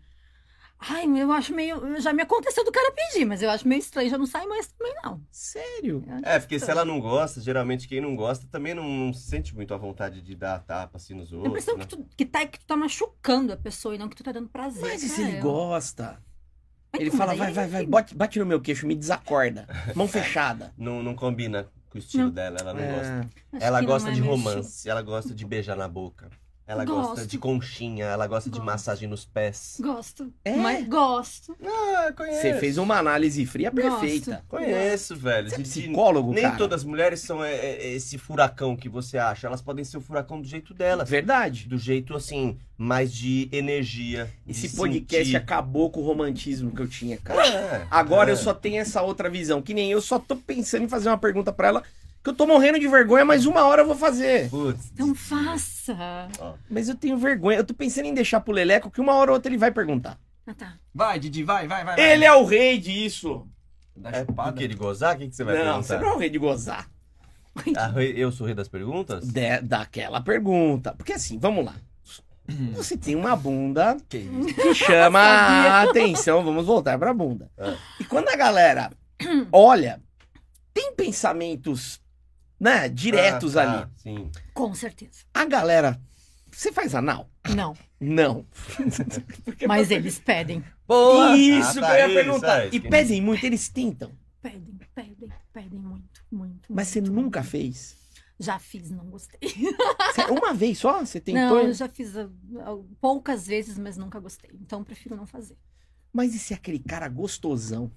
Ai, eu acho meio. Já me aconteceu do cara pedir, mas eu acho meio estranho, já não sai mais também, não. Sério? É, porque se estranho. ela não gosta, geralmente quem não gosta também não, não se sente muito à vontade de dar tapa assim nos outros. percebo né? que tu, que, tá, que tu tá machucando a pessoa e não que tu tá dando prazer. Mas e se ele ela. gosta? Mas Ele fala, daí vai, ele vai, vai, bate, bate no meu queixo, me desacorda. Mão fechada. Não, não combina com o estilo Não. dela, ela não É. gosta. Acho Ela não gosta é de romance, ela gosta de beijar na boca. Ela gosta Gosto. de conchinha, ela gosta de Gosto. massagem nos pés. Gosto. É? Mas gosto. Ah, conheço. Você fez uma análise fria Gosto. perfeita. Conheço, velho. Você é De- de- psicólogo, Nem cara? todas as mulheres são é, é, esse furacão que você acha. Elas podem ser o furacão do jeito delas. Verdade. Do jeito, assim, mais de energia. Esse de podcast sentir. acabou com o romantismo que eu tinha, cara. É, Agora eu só tenho essa outra visão. Que nem eu só tô pensando em fazer uma pergunta pra ela que eu tô morrendo de vergonha, mas uma hora eu vou fazer. Putz, Então faça. Mas eu tenho vergonha. Eu tô pensando em deixar pro Leleco que uma hora ou outra ele vai perguntar. Ah, tá. Vai, Didi, vai, vai, vai. vai. Ele é o rei disso. Dá é chupada. porque ele gozar? O que, que você vai não, perguntar? você não é o rei de gozar. Ah, eu sou o rei das perguntas? De- daquela pergunta. Porque assim, vamos lá. Você tem uma bunda Que que chama a atenção. Vamos voltar pra bunda. É. E quando a galera olha, tem pensamentos, né, diretos Ah, ali. tá, sim. Com certeza. A galera, você faz anal? Não. Não. Mas eles pedem. Boa! Isso Ah, que tá, eu ia isso, perguntar. é, e que- pedem muito, eles tentam. Pedem, pedem, pedem muito, muito. Mas você muito, nunca muito. fez. Já fiz, não gostei. Uma vez só? Você tentou? Não, eu já fiz ah, ah, poucas vezes, mas nunca gostei. Então prefiro não fazer. Mas e se aquele cara gostosão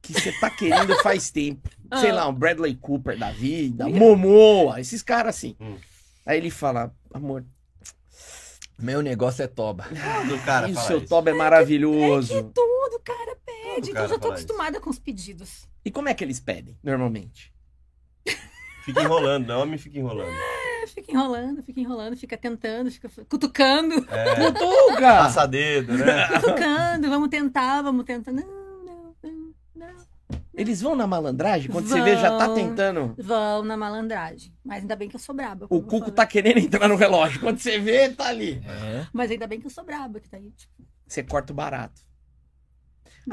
que você tá querendo faz tempo? Sei Ah. lá, um Bradley Cooper da vida, Momoa, esses caras assim. Hum. Aí ele fala, amor, Meu negócio é toba. Do cara e o seu isso. toba é maravilhoso. Que tudo, cara, pede. Todo Então cara eu já tô fala isso. acostumada com os pedidos. E como é que eles pedem, normalmente? Fica enrolando, né? homem fica enrolando. É, Fica enrolando, fica enrolando, fica tentando, fica cutucando, É, Cutuca! passa dedo, né? cutucando, vamos tentar, vamos tentar. Não, não, não, não. Eles vão na malandragem? Quando você vê, já tá Vão. tentando. Vão na malandragem. Mas ainda bem que eu sou braba. O Cuco tá querendo entrar no relógio. Quando você vê, tá ali. É. Mas ainda bem que eu sou braba, que tá aí, tipo, Você corta o barato.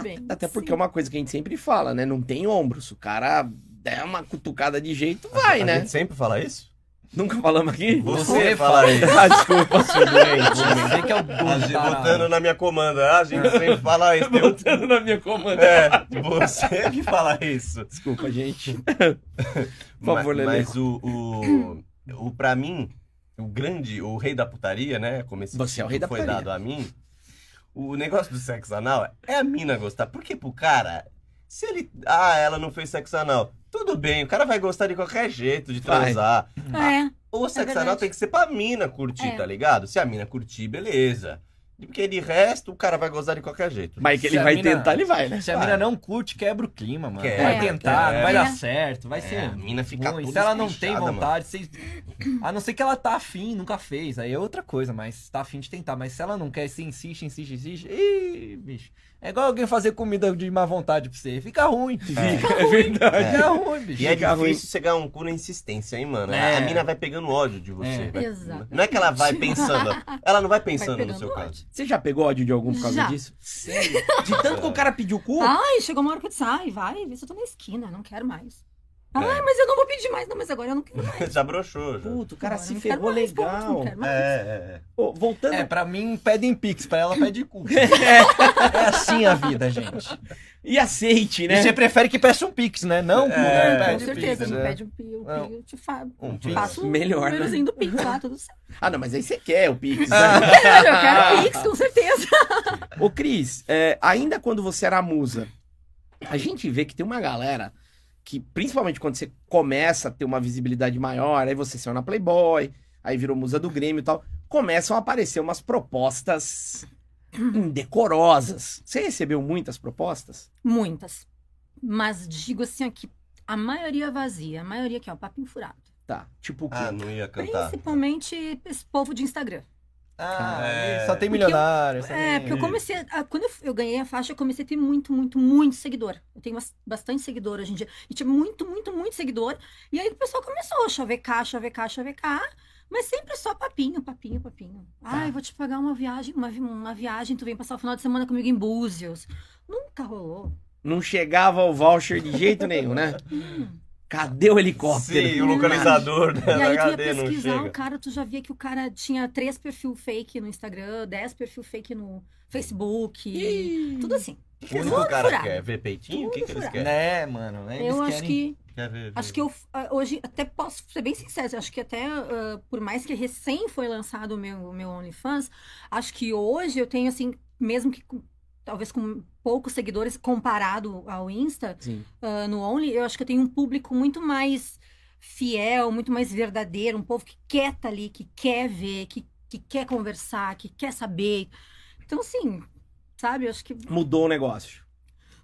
bem. Até porque sim. é uma coisa que a gente sempre fala, né? Não tem ombro. Se o cara der uma cutucada de jeito, vai, a né? gente sempre fala isso? Nunca falamos aqui? Você, Você fala isso. Ah, desculpa. Seu doente. Você que é o tarado. Botando na minha comanda. A gente sempre fala isso. Um- Botando na minha comanda. É, você que fala isso. Desculpa, gente. Por favor, Lele. Mas o, o, o, pra mim, o grande, o rei da putaria, né? Como esse Você é o rei da foi putaria. dado a mim. O negócio do sexo anal é a mina gostar. Porque pro cara, se ele. Ah, ela não fez sexo anal. Tudo bem, o cara vai gostar de qualquer jeito de transar. É, O sexo verdade. anal tem que ser pra mina curtir, É. tá ligado? Se a mina curtir, beleza. Porque de resto, o cara vai gostar de qualquer jeito. Mas que ele Se vai mina- tentar, ele vai, né? Se a Vai. mina não curte, quebra o clima, mano. Quebra, vai tentar, é. não vai dar É. certo, vai ser. a mina fica ruim. toda Se ela não tem vontade, vocês- a não ser que ela tá afim, nunca fez, aí é outra coisa, mas tá afim de tentar. Mas se ela não quer, você insiste, insiste, insiste, ih, bicho. É igual alguém fazer comida de má vontade pra você. Fica ruim. Fica É verdade. Fica ruim, bicho. E é Fica ruim. difícil você ganhar um cu na insistência, hein, mano? É. A mina vai pegando ódio de você. É. vai- Exatamente. Não é que ela vai pensando. Ela não vai pensando no pegando seu ódio. caso. Você já pegou ódio de algum por causa Já. disso? Sério? De tanto que o cara pediu cu? Ai, chegou uma hora que eu disse, ai, vai, vê se eu tô na esquina, não quero mais. Ai, mas eu não vou pedir mais. Não, mas agora eu não quero mais. Já broxou, já. Puto, o cara Agora se não ferrou mais, ponto, legal. não quero mais. É, é, é. Voltando. É, pra mim pedem pix, pra ela pede cu. é assim a vida, gente. E aceite, E né? você prefere que peça um pix, né? Não, É, né? Com certeza, pix, me né? pede um Não. pio, eu te falo. Um pix. Faço Melhor, né? númerozinho do Pix lá, tudo certo. Ah, não, mas aí você quer o Pix. né? Eu quero Pix, com certeza. Ô, Cris, é, ainda quando você era musa, a gente vê que tem uma galera que, principalmente quando você começa a ter uma visibilidade maior, aí você saiu na Playboy, aí virou musa do Grêmio e tal, começam a aparecer umas propostas indecorosas. Você recebeu muitas propostas? Muitas. Mas digo assim, ó, que a maioria vazia, a maioria aqui, ó, papinho furado. Tá, tipo o quê? Ah, não ia cantar. Principalmente esse povo de Instagram. Ah, É. só tem Porque eu- milionário. É, porque eu comecei. a- quando eu, eu ganhei a faixa, eu comecei a ter muito, muito, muito seguidor. Eu tenho bas- bastante seguidor hoje em dia. E tinha muito, muito, muito seguidor. E aí o pessoal começou a chavecar, chavecar, chavecar. Mas sempre só papinho, papinho, papinho. Ai, vou te pagar uma viagem, uma, uma viagem, tu vem passar o final de semana comigo em Búzios. Nunca rolou. Não chegava o voucher de jeito nenhum, né? Cadê o helicóptero? Sim, o localizador né, E aí tu ia pesquisar o cara, tu já via que o cara tinha três perfil fake no Instagram, dez perfil fake no Facebook. Tudo assim. O que o cara furado. quer? Ver peitinho? O que, que eles querem? Né, mano? Eles eu acho querem- que Quer ver, Acho ver. que eu ah, hoje até posso ser bem sincera, acho que até ah, por mais que recém foi lançado o meu, meu OnlyFans, acho que hoje eu tenho assim, mesmo que talvez com poucos seguidores comparado ao Insta, ah, no Only, eu acho que eu tenho um público muito mais fiel, muito mais verdadeiro, um povo que quer estar ali, que quer ver, que, que quer conversar, que quer saber. Então, assim, sabe, eu acho que Mudou o negócio.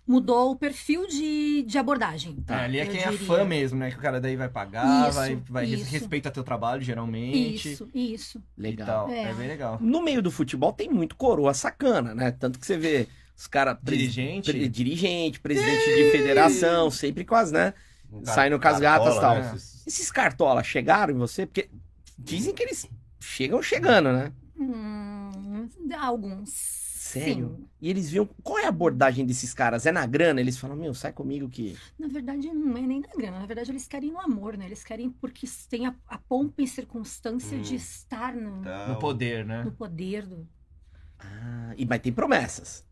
Mudou o perfil de, de abordagem. É, ali é quem é diria. fã mesmo, né? Que o cara daí vai pagar, Isso, vai, vai isso. respeita teu trabalho, geralmente. Isso, isso. E Legal. É. É. bem legal. No meio do futebol tem muito coroa sacana, né? Tanto que você vê os caras. Dirigente. dirigente, presidente de federação, sempre com as, né? Um sai no Casgatas, cartola, tal. né? Esses cartola chegaram em você? Porque dizem que eles chegam chegando, né? Hum, alguns. Sério? Sim. E eles viam. Qual é a abordagem desses caras? É na grana? Eles falam, meu, sai comigo que. Na verdade, não é nem na grana. Na verdade, eles querem no amor, né? Eles querem porque tem a, a pompa e circunstância Hum. de estar no, Tá. No poder, né? no poder do. Ah, e, mas tem promessas.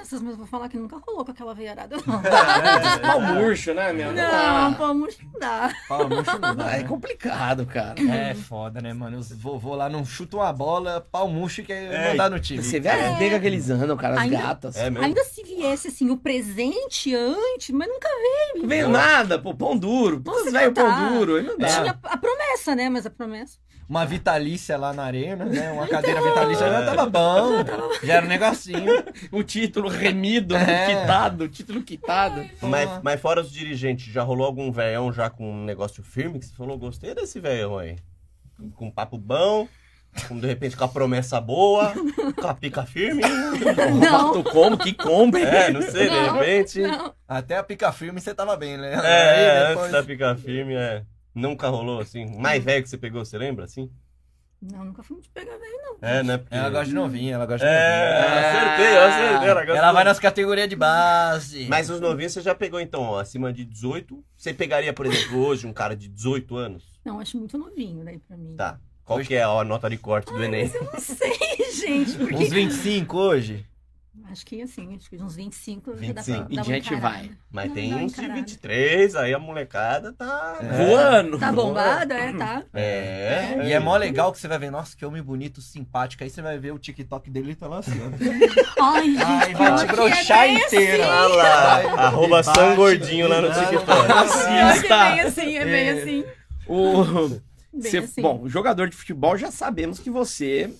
Essas, mas eu vou falar que nunca rolou com aquela veiarada, não. Pau murcho, né, meu? Não, pô, murcho não dá. Fala, murcho não dá, É né? complicado, cara. É foda, né, mano? Os vovô lá não chutam uma bola, pau murcho que é É, mandar no time. Você vê a nega que eles andam, cara, as Ainda- gatas. É mesmo? Ainda se viesse, assim, o presente antes, mas nunca Não veio nada, pô, pão duro. Pô, velho, tá. pão duro. Aí não dá. tinha a promessa, né? Mas a promessa. Uma vitalícia lá na arena, né? Uma cadeira vitalícia já tava bom. Já era um negocinho. O título remido, É. quitado, título quitado. Mas, mas fora os dirigentes, já rolou algum velhão já com um negócio firme que você falou, gostei desse velhão aí. Com, com papo bom, com de repente com a promessa boa, com a pica firme. Não. Bato como, que combo, hein? É, não sei, de Não, repente. Não. Até a pica firme você tava bem, né? É, Aí antes depois- da pica firme, é. Nunca rolou assim. Mais velho que você pegou, você lembra assim? Não, nunca fui muito pegar velho, não. É, né? Porque... Ela gosta de novinha, ela gosta de É, acertei, eu acertei, ela gosta Ela de- vai nas categorias de base. Mas os novinhos você já pegou então, ó, acima de 18. Você pegaria, por exemplo, hoje um cara de 18 anos? Não, acho muito novinho daí pra mim. Tá. Qual que é a nota de corte do Enem? Eu não sei, gente, porque... Uns 25 hoje? Acho que assim, acho que uns 25, já 25. dá pra E uma diante encarada. vai. Mas Não, tem dá uns de encarada. 23, aí a molecada tá. Voando. Tá bombada, é, tá? É. E é mó legal que você vai ver, nossa, que homem bonito, simpático. Aí você vai ver o TikTok dele e tá lá assim. Ai, gente, Ai, vai te broxar é inteiro. assim. Olha lá, arroba sangordinho lá no cuidado. TikTok. É Assista. bem assim, é bem É. assim. O... Bem Você- assim. Bom, jogador de futebol, já sabemos que você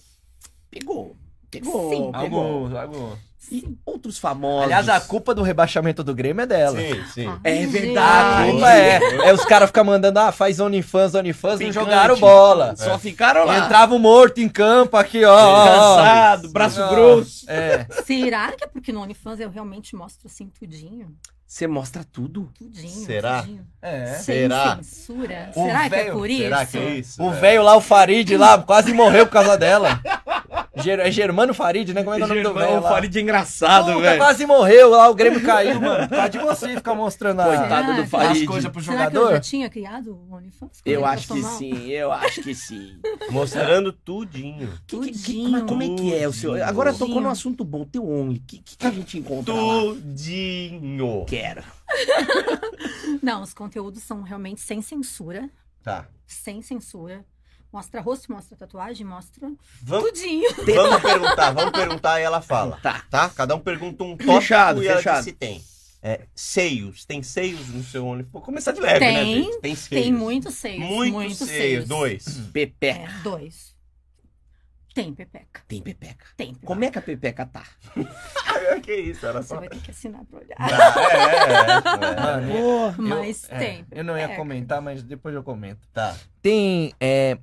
pegou. Pegou, Sim. pegou. Alguns, alguns. E outros famosos. Aliás, a culpa do rebaixamento do Grêmio é dela. Sim, sim. Ah, É verdade. A culpa é. É os caras ficam mandando, ah, faz OnlyFans, OnlyFans, não Picante. jogaram bola. Só ficaram lá. Entrava o morto em campo aqui, ó. Cansado, braço Ó, grosso. É. Será que é porque no OnlyFans eu realmente mostro assim tudinho? Você mostra tudo. Tudinho. Será? Tudinho. É. Sem Será? censura? O Será que é véio- por isso? Será que é isso? O velho lá, o Farid lá, quase morreu por causa dela. Ger- é Germano Farid, né? Como é que é o nome do velho lá? Farid engraçado, Puta, velho. quase morreu lá, o Grêmio caiu, mano. Tá de você ficar mostrando a- Coitado do Ah, as Farid. coisas pro Será que eu jogador. já tinha criado o OnlyFans? Eu Quando acho que mal? sim, eu acho que sim. Mostrando tudinho. Que- que- que- Tudinho. mas como é que é o seu. Agora tocou Tudinho. num assunto bom, teu Only. O que, que, que a gente encontra lá? Tudinho. Quero. Não, os conteúdos são realmente sem censura. Tá. Sem censura. Mostra rosto, mostra tatuagem, mostra Vamos, tudinho. vamos perguntar, vamos perguntar e ela fala. Tá. Tá? Cada um pergunta um tópico Fechado, e ela fechado. diz se tem. É, seios. Tem seios no seu OnlyFans? Vou começar de leve, né, Tem, gente? Tem seios. Tem muitos seios. Muitos, muitos seios. Dois. Pepeca. É, dois. Tem pepeca. Tem pepeca. Tem pepeca. Como é que a pepeca tá? Que isso, era Você só... vai ter que assinar pra olhar. Ah, é, é, é. Mano, Porra. Mas eu, é, tem. eu não ia pepeca. comentar, mas depois eu comento. Tá. Tem, é...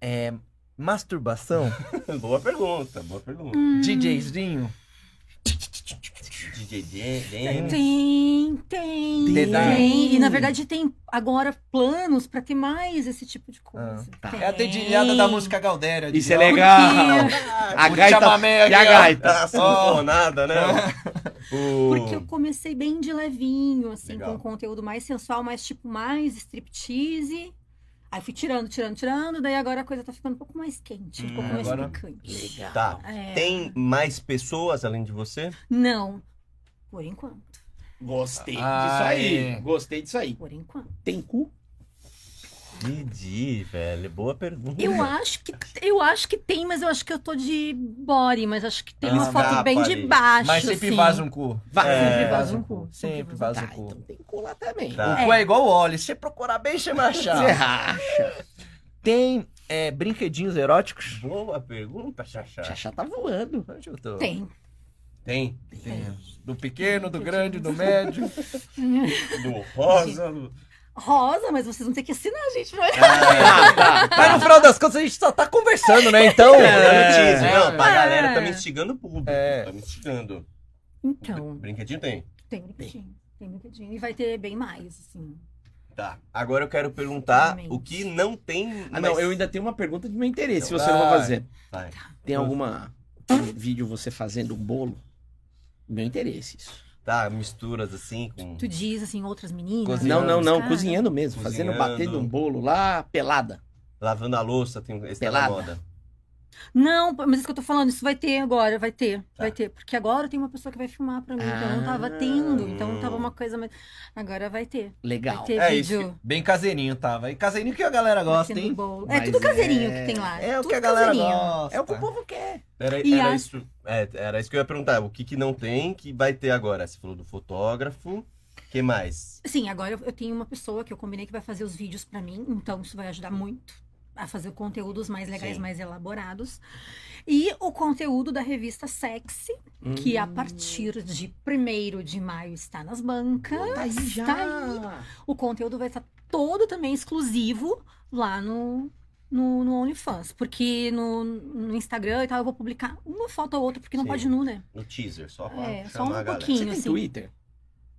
É... Masturbação? Boa pergunta, boa pergunta. Hum, DJzinho? Tem, tem, tem. E na verdade tem agora planos pra ter mais esse tipo de coisa. tá. Tem. É a dedilhada da música Galdéria. Isso é legal. A O gaita. E a gaita? Tá sanfonada, né? O... Porque eu comecei bem de levinho, assim, Legal. com conteúdo mais sensual, mais tipo, mais striptease. Aí fui tirando, tirando, tirando, daí agora a coisa tá ficando um pouco mais quente, um Hum, pouco mais agora- picante. Legal. Tá. É. Tem mais pessoas além de você? Não, por enquanto, Gostei Ah, disso aí. é. Gostei disso aí. por enquanto. Tem cu? Didi, velho. Boa pergunta. Eu acho que eu acho que tem, mas eu acho que eu tô de body, mas acho que tem uma Escapa foto bem de baixo. Mas sempre assim. vaza um cu. Vai. É. Sempre vaza um cu. Sempre vaza. Tá, um cu. então tem cu lá também. Tá. O cu é igual o óleo. Se você procurar bem, você vai Você achar. racha. Tem é, brinquedinhos eróticos? Boa pergunta, Xaxá. Xaxá tá voando. Onde eu tô? Tem. Tem. Tem. Do pequeno, do grande, do médio. Do rosa. do- Rosa, mas vocês vão ter que assinar, gente. Vai. Tá, tá. Mas no final das contas a gente só tá conversando, né? Então. É, no teaser. Não, pra É. galera tá me instigando o público. É. Tá me instigando. Então, Brinquedinho tem. tem brinquedinho. Tem brinquedinho. E vai ter bem mais, assim. Tá. Agora eu quero perguntar Realmente. o que não tem. Ah, mas- não, eu ainda tenho uma pergunta de meu interesse, se Então você não vai vai. fazer. Vai. Tem alguma um vídeo você fazendo um bolo? Meu interesse, isso. Tá, misturas assim com. Tu diz, assim, outras meninas. Cozinhando. Não, não, não, cozinhando mesmo, fazendo, Cozinhando. batendo um bolo lá, pelada. Lavando a louça, tem esse tá na Pelada. moda. Não, mas isso que eu tô falando, isso vai ter agora, vai ter, Tá. vai ter. Porque agora tem uma pessoa que vai filmar pra mim, então não tava Ah. tendo, então tava uma coisa mais... Agora vai ter, Legal. vai ter É isso vídeo. Bem caseirinho tava. E caseirinho que a galera gosta, hein? bolo. Mas É tudo caseirinho é- que tem lá. É o que a galera caseirinho. gosta. É o que o povo quer. Era, era as- isso, é, era isso que eu ia perguntar. O que, que não tem que vai ter agora? Você falou do fotógrafo. O que mais? Sim, agora eu, eu tenho uma pessoa que eu combinei que vai fazer os vídeos pra mim, então isso vai ajudar muito a fazer conteúdos mais legais, Sim. mais elaborados. E o conteúdo da revista Sexy, que Hum. a partir de 1 de maio está nas bancas. Tá aí já. Tá aí. O conteúdo vai estar todo também exclusivo lá no, no, no OnlyFans. Porque no, no Instagram e tal eu vou publicar uma foto ou outra, porque não Sim. pode nu, né? No teaser, só pra É, só um a galera. pouquinho. Você tem assim. Twitter?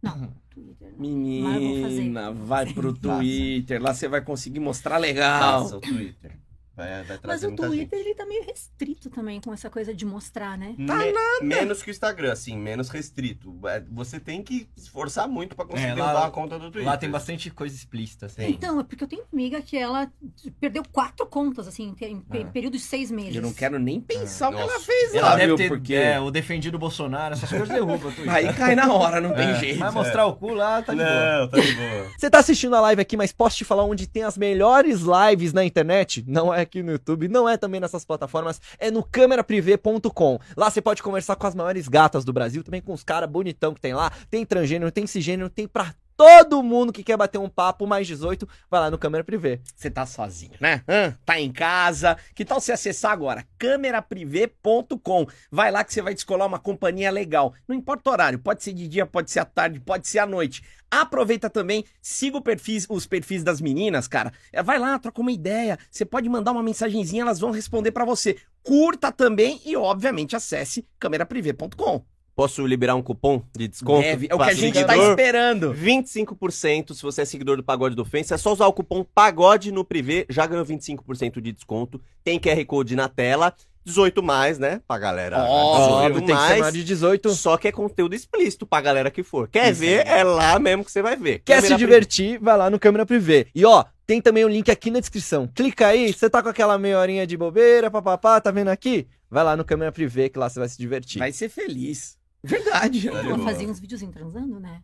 Não, Twitter. não. Menina, vai pro. Twitter. Lá você vai conseguir mostrar legal. Faça o Twitter. Vai, vai Mas o muita Twitter, gente. ele tá meio restrito também com essa coisa de mostrar, né? Me- menos que o Instagram, assim, menos restrito. É, Você tem que se esforçar muito pra conseguir É, lá- derrubar a conta do Twitter. Lá tem bastante coisa explícita, assim. Tem. Então, é porque eu tenho uma amiga que ela perdeu quatro contas, assim, em, Ah. período de seis meses. Eu não quero nem pensar o que Nossa. ela fez Ela lá, deve viu? ter Porque é, o defendido Bolsonaro, essas coisas derrubam o Twitter. aí cai na hora, não tem É, jeito. Vai mostrar o cu lá, tá de boa. Não, tá de boa. Você tá assistindo a live aqui, mas posso te falar onde tem as melhores lives na internet? Não é aqui no YouTube, não é também nessas plataformas, é no cameraprivé.com. Lá você pode conversar com as maiores gatas do Brasil, também com os caras bonitão que tem lá. Tem transgênero, tem cisgênero, tem pra todo mundo que quer bater um papo mais 18, vai lá no Câmera Privé. Você tá sozinho, né? Hã? Tá em casa. Que tal você acessar agora? cameraprivé.com. Vai lá que você vai descolar uma companhia legal. Não importa o horário, pode ser de dia, pode ser à tarde, pode ser à noite. Aproveita também, siga perfis- os perfis das meninas, cara. É, Vai lá, troca uma ideia. Você pode mandar uma mensagenzinha, elas vão responder pra você. Curta também e, obviamente, acesse cameraprivé.com. Posso liberar um cupom de desconto? Deve, é o que a gente tá seguidor? esperando. 25% se você é seguidor do Pagode do Ofensa. É só usar o cupom PAGODE no Privé, já ganhou 25% de desconto. Tem QR Code na tela. 18 mais, né? Pra galera. Óbvio, 18 Óbvio, tem que ser de 18. Só que é conteúdo explícito pra galera que for. Quer ver? É lá mesmo que você vai ver. Quer Câmera se divertir, vai lá no Câmera Privé. E ó, tem também o link aqui na descrição. Clica aí, você tá com aquela meia horinha de bobeira, papapá, tá vendo aqui? Vai lá no Câmera Privé que lá você vai se divertir. Vai ser feliz. Verdade. De Ela fazia uns videozinhos transando, né?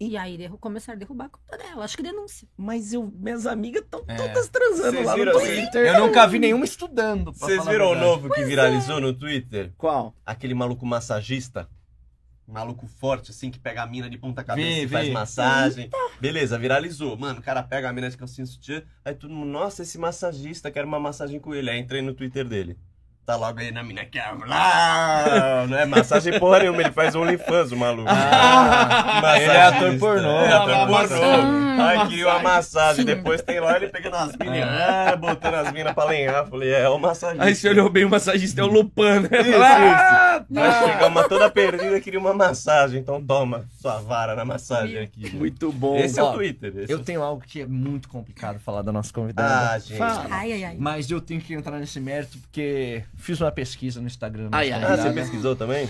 E aí derru- começaram a derrubar a conta dela. Acho que denúncia. Mas eu, minhas amigas estão É. todas transando Vocês lá no viram assim? Twitter. Eu nunca vi nenhuma estudando. Vocês viram o novo que viralizou no Twitter? Qual? Aquele maluco massagista? Maluco forte, assim, que pega a mina de ponta cabeça Vi, e faz vi. massagem. Beleza, viralizou. Mano, o cara pega a mina de calcinha sutiã, aí todo mundo, nossa, esse massagista, quero uma massagem com ele. Aí entrei no Twitter dele. Tá logo aí na mina que lá. Não é massagem porra nenhuma, ele faz OnlyFans, o maluco. Ah, Massagista. ele é ator pornô. É ator pornô. Ai, queria uma massagem. Depois tem lá ele pegando as minas, ah, botando as minas pra lenhar. Falei, é, é o massagista. Aí você olhou bem, o massagista é o Lupan, né? Isso, Ah, Vai chegar uma toda perdida, queria uma massagem. Então toma sua vara na massagem aqui. Muito bom. Esse é o Twitter. Esse é Eu o- tenho algo que é muito complicado falar da nossa convidada. Ah, gente. Fala. Ai, ai, ai. Mas eu tenho que entrar nesse mérito porque fiz uma pesquisa no Instagram. Ai, nossa ai, Ah, você pesquisou também?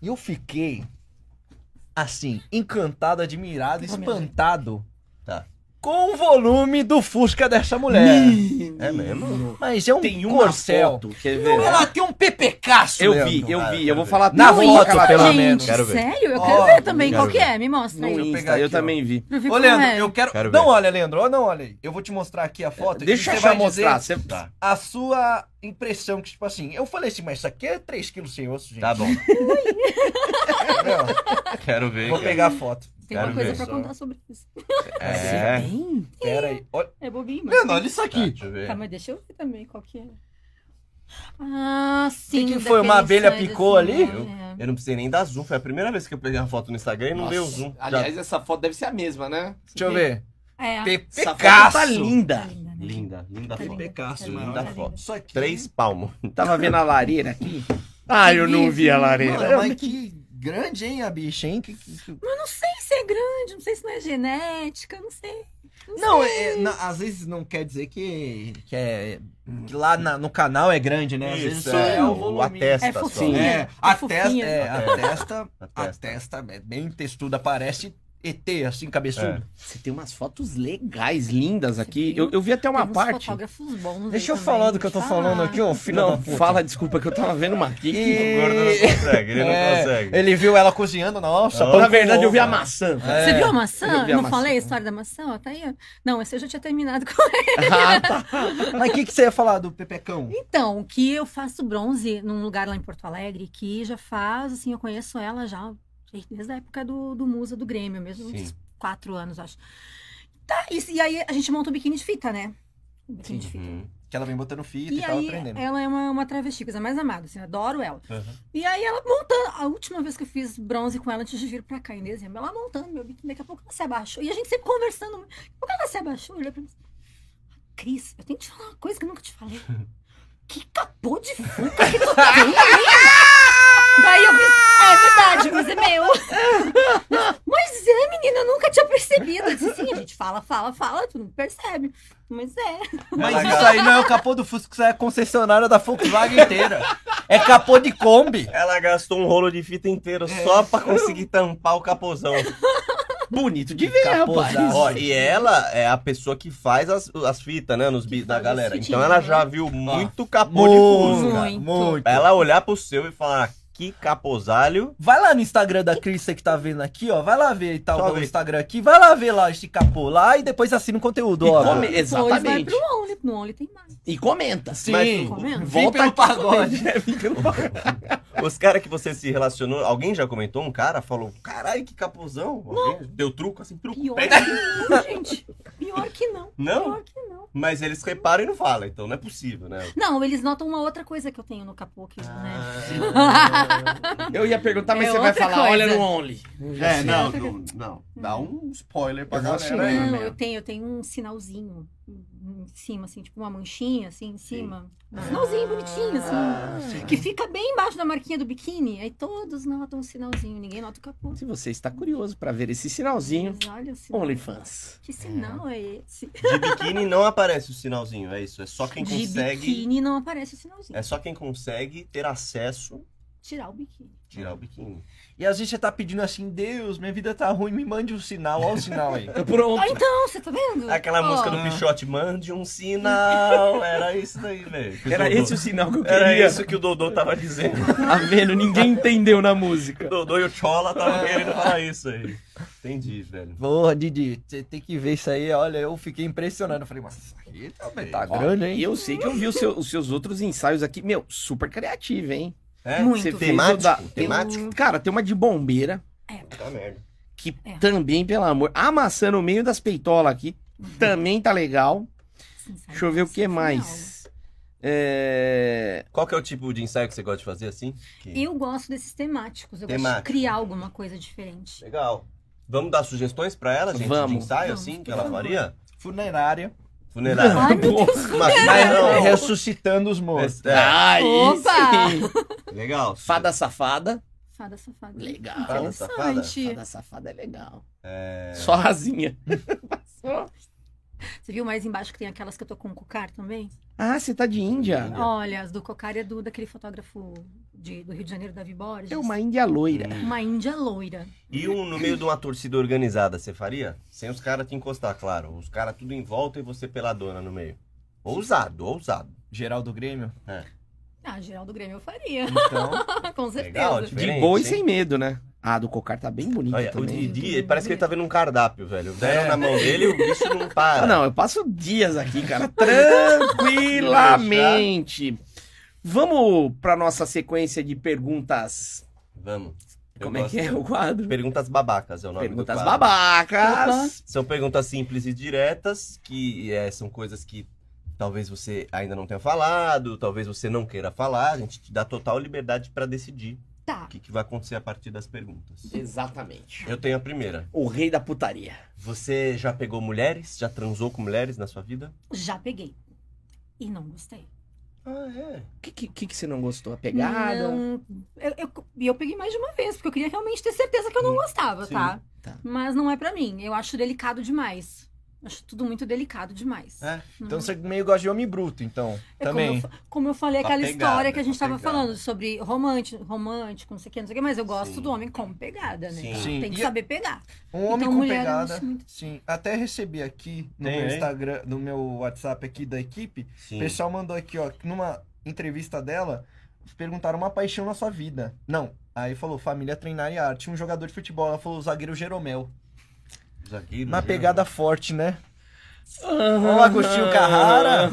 E eu fiquei, assim, encantado, admirado, espantado Tá. Com o volume do Fusca dessa mulher. É mesmo? Mas é um Tem uma corcel. foto, quer ver? Ela tem um pepecaço, Eu Leandro. vi, eu vi. Eu vou falar Na tudo que foto, pelo tá menos. Quero ver. Sério? Eu quero ver também. quero Qual que ver. é? Me mostra no aí. Insta. pegar Eu aqui, ó. também vi. Ô, Leandro, eu quero. Quero não olha, Leandro, ó, não olha aí. Eu vou te mostrar aqui a foto. Deixa eu já mostrar. Você... Tá. A sua impressão, que tipo assim, eu falei assim, mas isso aqui é 3 quilos sem osso, gente. Tá bom. Não, Quero ver. vou quero. pegar a foto. Tem uma Quero coisa ver pra só. contar sobre isso. É. Tem? Pera aí. Olha, É bobinho, mas... Leandro, olha isso Tá, aqui. deixa eu ver. Tá, mas deixa eu ver também qual que é. Ah, sim. que foi? Uma abelha picou assim, ali? é. Eu não precisei nem dar zoom. Foi a primeira vez que eu peguei uma foto no Instagram e não deu zoom. Já- Aliás, essa foto deve ser a mesma, né? Deixa eu ver. É. Essa foto Pepecaço. tá linda. Linda, né? Linda, linda Tá foto. linda. Pepecaço, Tá mano. linda tá foto. Isso aqui. Três palmos. Tava vendo a lareira aqui. Ah, eu não vi a lareira. Mano, mas que grande, hein, a bicha, hein? Que- que- que- Mas não sei é grande, não sei se não é genética, não sei. Não, é, na- às vezes não quer dizer que, que é. que lá na- no canal é grande, né? Às vezes Isso, só é, é o a testa É só. fofinho. É, É a testa, é, a testa, A testa é bem textuda, parece ET, assim, cabeçudo. É. Você tem umas fotos legais, lindas aqui. Eu, eu vi até uma parte. fotógrafos bons Deixa eu falar do que eu tô falando aqui, ô filho Não, fala, desculpa, que eu tava vendo uma aqui. O gordo não consegue, ele não É, consegue. Ele viu ela cozinhando, nossa. Oh. Na verdade, eu vi a maçã. É. Você viu a maçã? eu vi a não maçã. falei a história da maçã? Ó, tá aí. Não, esse eu já tinha terminado com ele. Ah, tá. Mas o que, que você ia falar do Pepecão? Então, que eu faço bronze num lugar lá em Porto Alegre, que já faz, assim, eu conheço ela já desde a época do, do Musa do Grêmio, mesmo Sim. uns quatro anos, acho. Tá, e, e aí a gente monta o biquíni de fita, né? O biquíni de fita. Uhum. Que ela vem botando fita e, E tava aí, aprendendo. ela é uma, uma travesti, coisa mais amada, assim, adoro ela. Uhum. E aí, ela montando, a última vez que eu fiz bronze com ela, antes de vir pra cá, em dezembro, ela montando meu biquíni, daqui a pouco ela se abaixou. E a gente sempre conversando, daqui a pouco ela se abaixou, olhou pra mim Cris, eu tenho que te falar uma coisa que eu nunca te falei. Que capô de fuca que tu tem? Daí eu vi, é verdade, mas é meu. Mas é, menina, eu nunca tinha percebido. Eu disse, sim, a gente fala, fala, fala, tu não percebe. Mas é. Mas isso aí não é o capô do Fusca, isso é a concessionária da Volkswagen inteira. É capô de Kombi. Ela gastou um rolo de fita inteiro só pra conseguir tampar o capozão. Bonito de ver, Capozado. rapaz. Ó, e ela é a pessoa que faz as, as fitas, né, nos beats da galera. Então ela né? já viu muito capô de Fusca. Muito. muito. Pra ela olhar pro seu e falar, que caposalho. Vai lá no Instagram da Cris, que tá vendo aqui, ó. Vai lá ver e tal, Só o. Instagram aqui. Vai lá ver lá esse capô lá e depois assina o conteúdo, E ó. come- Depois vai Exatamente. pro Only, no Only tem mais. E comenta. Sim, Mas- pelo aqui pagode. comer. É, pelo pagode. Os caras que você se relacionou, alguém já comentou? Um cara falou, caralho, que capozão. Alguém deu truco assim, truco. Pior que não, gente. Pior que não. Não? Pior que não. Mas eles reparam e não falam, então não é possível, né? Não, eles notam uma outra coisa que eu tenho no capô, que, Ah. né? Eu ia perguntar, mas É você vai falar, coisa. olha no Only. É, não, não, não. Dá um spoiler pra Eu galera aí. Não, né? eu tenho, eu tenho um sinalzinho em cima, assim, tipo uma manchinha, assim, em cima. Um sinalzinho bonitinho, assim. Que fica bem embaixo da marquinha do biquíni. Aí todos notam o sinalzinho, ninguém nota o capô. Se você está curioso pra ver esse sinalzinho, Mas olha o sinal. OnlyFans. Que sinal é esse? De biquíni não aparece o sinalzinho, é isso. É só quem De consegue. biquíni não aparece o sinalzinho. É só quem consegue ter acesso Tirar o biquíni. tirar o biquíni. E às vezes você tá pedindo assim, Deus, minha vida tá ruim, me mande um sinal, olha o sinal aí. Pronto. Ah, então, você tá vendo? Aquela Ó, música do Pichote, mande um sinal. Era isso daí, velho. O Era Dodô- esse o sinal que eu Era queria. isso que o Dodô tava dizendo. Tá vendo? Ninguém entendeu na O música. Dodô e o Chola estavam querendo falar isso aí. Entendi, velho. Porra, Didi, você tem que ver isso aí, olha, eu fiquei impressionado. Eu falei, mas isso aqui também tá Ó, grande, hein? E eu sei que eu vi o seu- os seus outros ensaios aqui. Meu, super criativo, hein? É? Muito. Você Temático? da- Temático? Cara, tem uma de bombeira, Tá merda. que É. também, pelo amor... Amassando o meio das peitolas aqui, também tá legal. Deixa eu ver o que mais. É... Qual que é o tipo de ensaio que você gosta de fazer assim? Que- Eu gosto desses temáticos. Eu gosto Temático. de criar alguma coisa diferente. Legal. Vamos dar sugestões pra ela, gente? Vamos. De ensaio, Vamos, assim, que ela favor. faria? Funerária. Funerária. Ai. Mas, Mas mas não. ressuscitando os mortos. É, Aí Opa! Legal. Fada safada. Fada safada. Legal. Fada safada? Interessante. Fada safada é legal. É... Só rasinha. Só. Você viu mais embaixo que tem aquelas que eu tô com o cocar também? Ah, você tá de Índia? Olha, as do cocar é do, daquele fotógrafo de- do Rio de Janeiro, Davi Borges. É uma Índia loira. Uma índia loira. E um no meio de uma torcida organizada, você faria? Sem os caras te encostar, claro. Os caras tudo em volta e você peladona no meio. Ousado, ousado. Geral do Grêmio. Ah, geral do Grêmio eu faria. Então, Com certeza. Legal, De boa e sem medo, né? Ah, do cocar tá bem bonito Olha, o também. Didi, ele parece que ele tá vendo um cardápio, velho. Deram É. na mão dele e o bicho não para. Ah, não, eu passo dias aqui, cara, tranquilamente. Vamos pra nossa sequência de perguntas. Vamos. Eu Como é que é o quadro? Perguntas babacas é o nome Perguntas do quadro. babacas. São perguntas simples e diretas, que é, são coisas que talvez você ainda não tenha falado, talvez você não queira falar. A gente te dá total liberdade pra decidir Tá. o que, que vai acontecer a partir das perguntas. Exatamente. Eu tenho a primeira. O rei da putaria. Você já pegou mulheres? Já transou com mulheres na sua vida? Já peguei. E não gostei. Ah, é. O que, que, que que você não gostou? A pegada? Não, eu, eu, e eu peguei mais de uma vez, porque eu queria realmente ter certeza que eu não gostava, sim, tá? tá. Mas não é pra mim. Eu acho delicado demais. Acho tudo muito delicado demais. É. então você meio gosta de homem bruto, então. É como também. eu, fa- como eu falei, a aquela pegada, história que a gente com a tava pegada. falando sobre romântico, romântico, não sei o que, não sei o que, mas eu gosto Sim. do homem com pegada, né? Sim. Sim. Tem que E- saber pegar. Um homem Então, com mulher, eu pegada. muito- Sim. Até recebi aqui no Tem, meu hein? Instagram, no meu WhatsApp aqui da equipe. Sim. O pessoal mandou aqui, ó, numa entrevista dela, perguntaram uma paixão na sua vida. Não. Aí falou, família, treinar e arte. Um jogador de futebol. Ela falou, o zagueiro Jeromel. Zagueiro, Uma giro. pegada forte, né? Ó o Agostinho Carrara.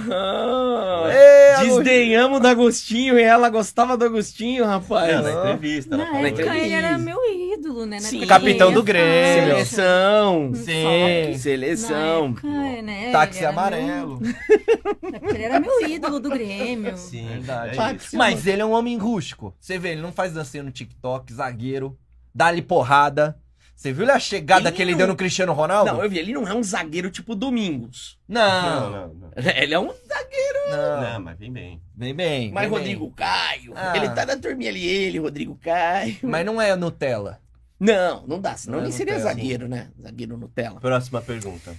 Desdenhamos do Agostinho e ela gostava do Agostinho, rapaz. Não, na entrevista. ela Na época isso. ele era meu ídolo, né? Na Sim. Capitão do Grêmio. Seleção. Sim. Na Seleção. época, né? Táxi amarelo. Meu... É ele era meu ídolo do Grêmio. Sim, Verdade. é. Mas ele é um homem rústico. Você vê, ele não faz dancinha no TikTok, zagueiro, dá-lhe porrada. Você viu a chegada Ele que ele não- deu no Cristiano Ronaldo? Não, eu vi, ele não é um zagueiro tipo Domingos. Não, Não, não, não. Ele é um. não. Não, mas vem bem. Vem bem. Mas vem Rodrigo Caio. Ah. Ele tá na turminha ali, ele, Rodrigo Caio. bem. Mas não é Nutella. Não, não dá, senão Não é ele seria Nutella. zagueiro, né? Zagueiro Nutella. Próxima pergunta.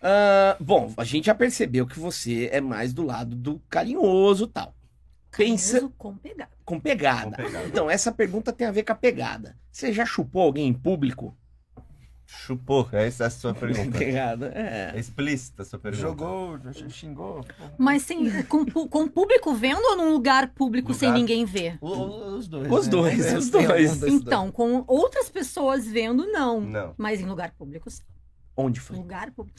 Ah, bom, a gente já percebeu que você é mais do lado do carinhoso e tal. Pensa com pegada. com pegada. Com pegada. Então, essa pergunta tem a ver com a pegada. Você já chupou alguém em público? Chupou, essa é a sua pergunta. Pegada, é. É explícita a sua pergunta. Jogou, xingou. Mas sem, com, com o público vendo ou num lugar público sem Lugar- ninguém ver? O- Os dois. Os né? dois, os dois. Então, com outras pessoas vendo, não. Não. Mas em lugar público, sim. Onde foi? Lugar público.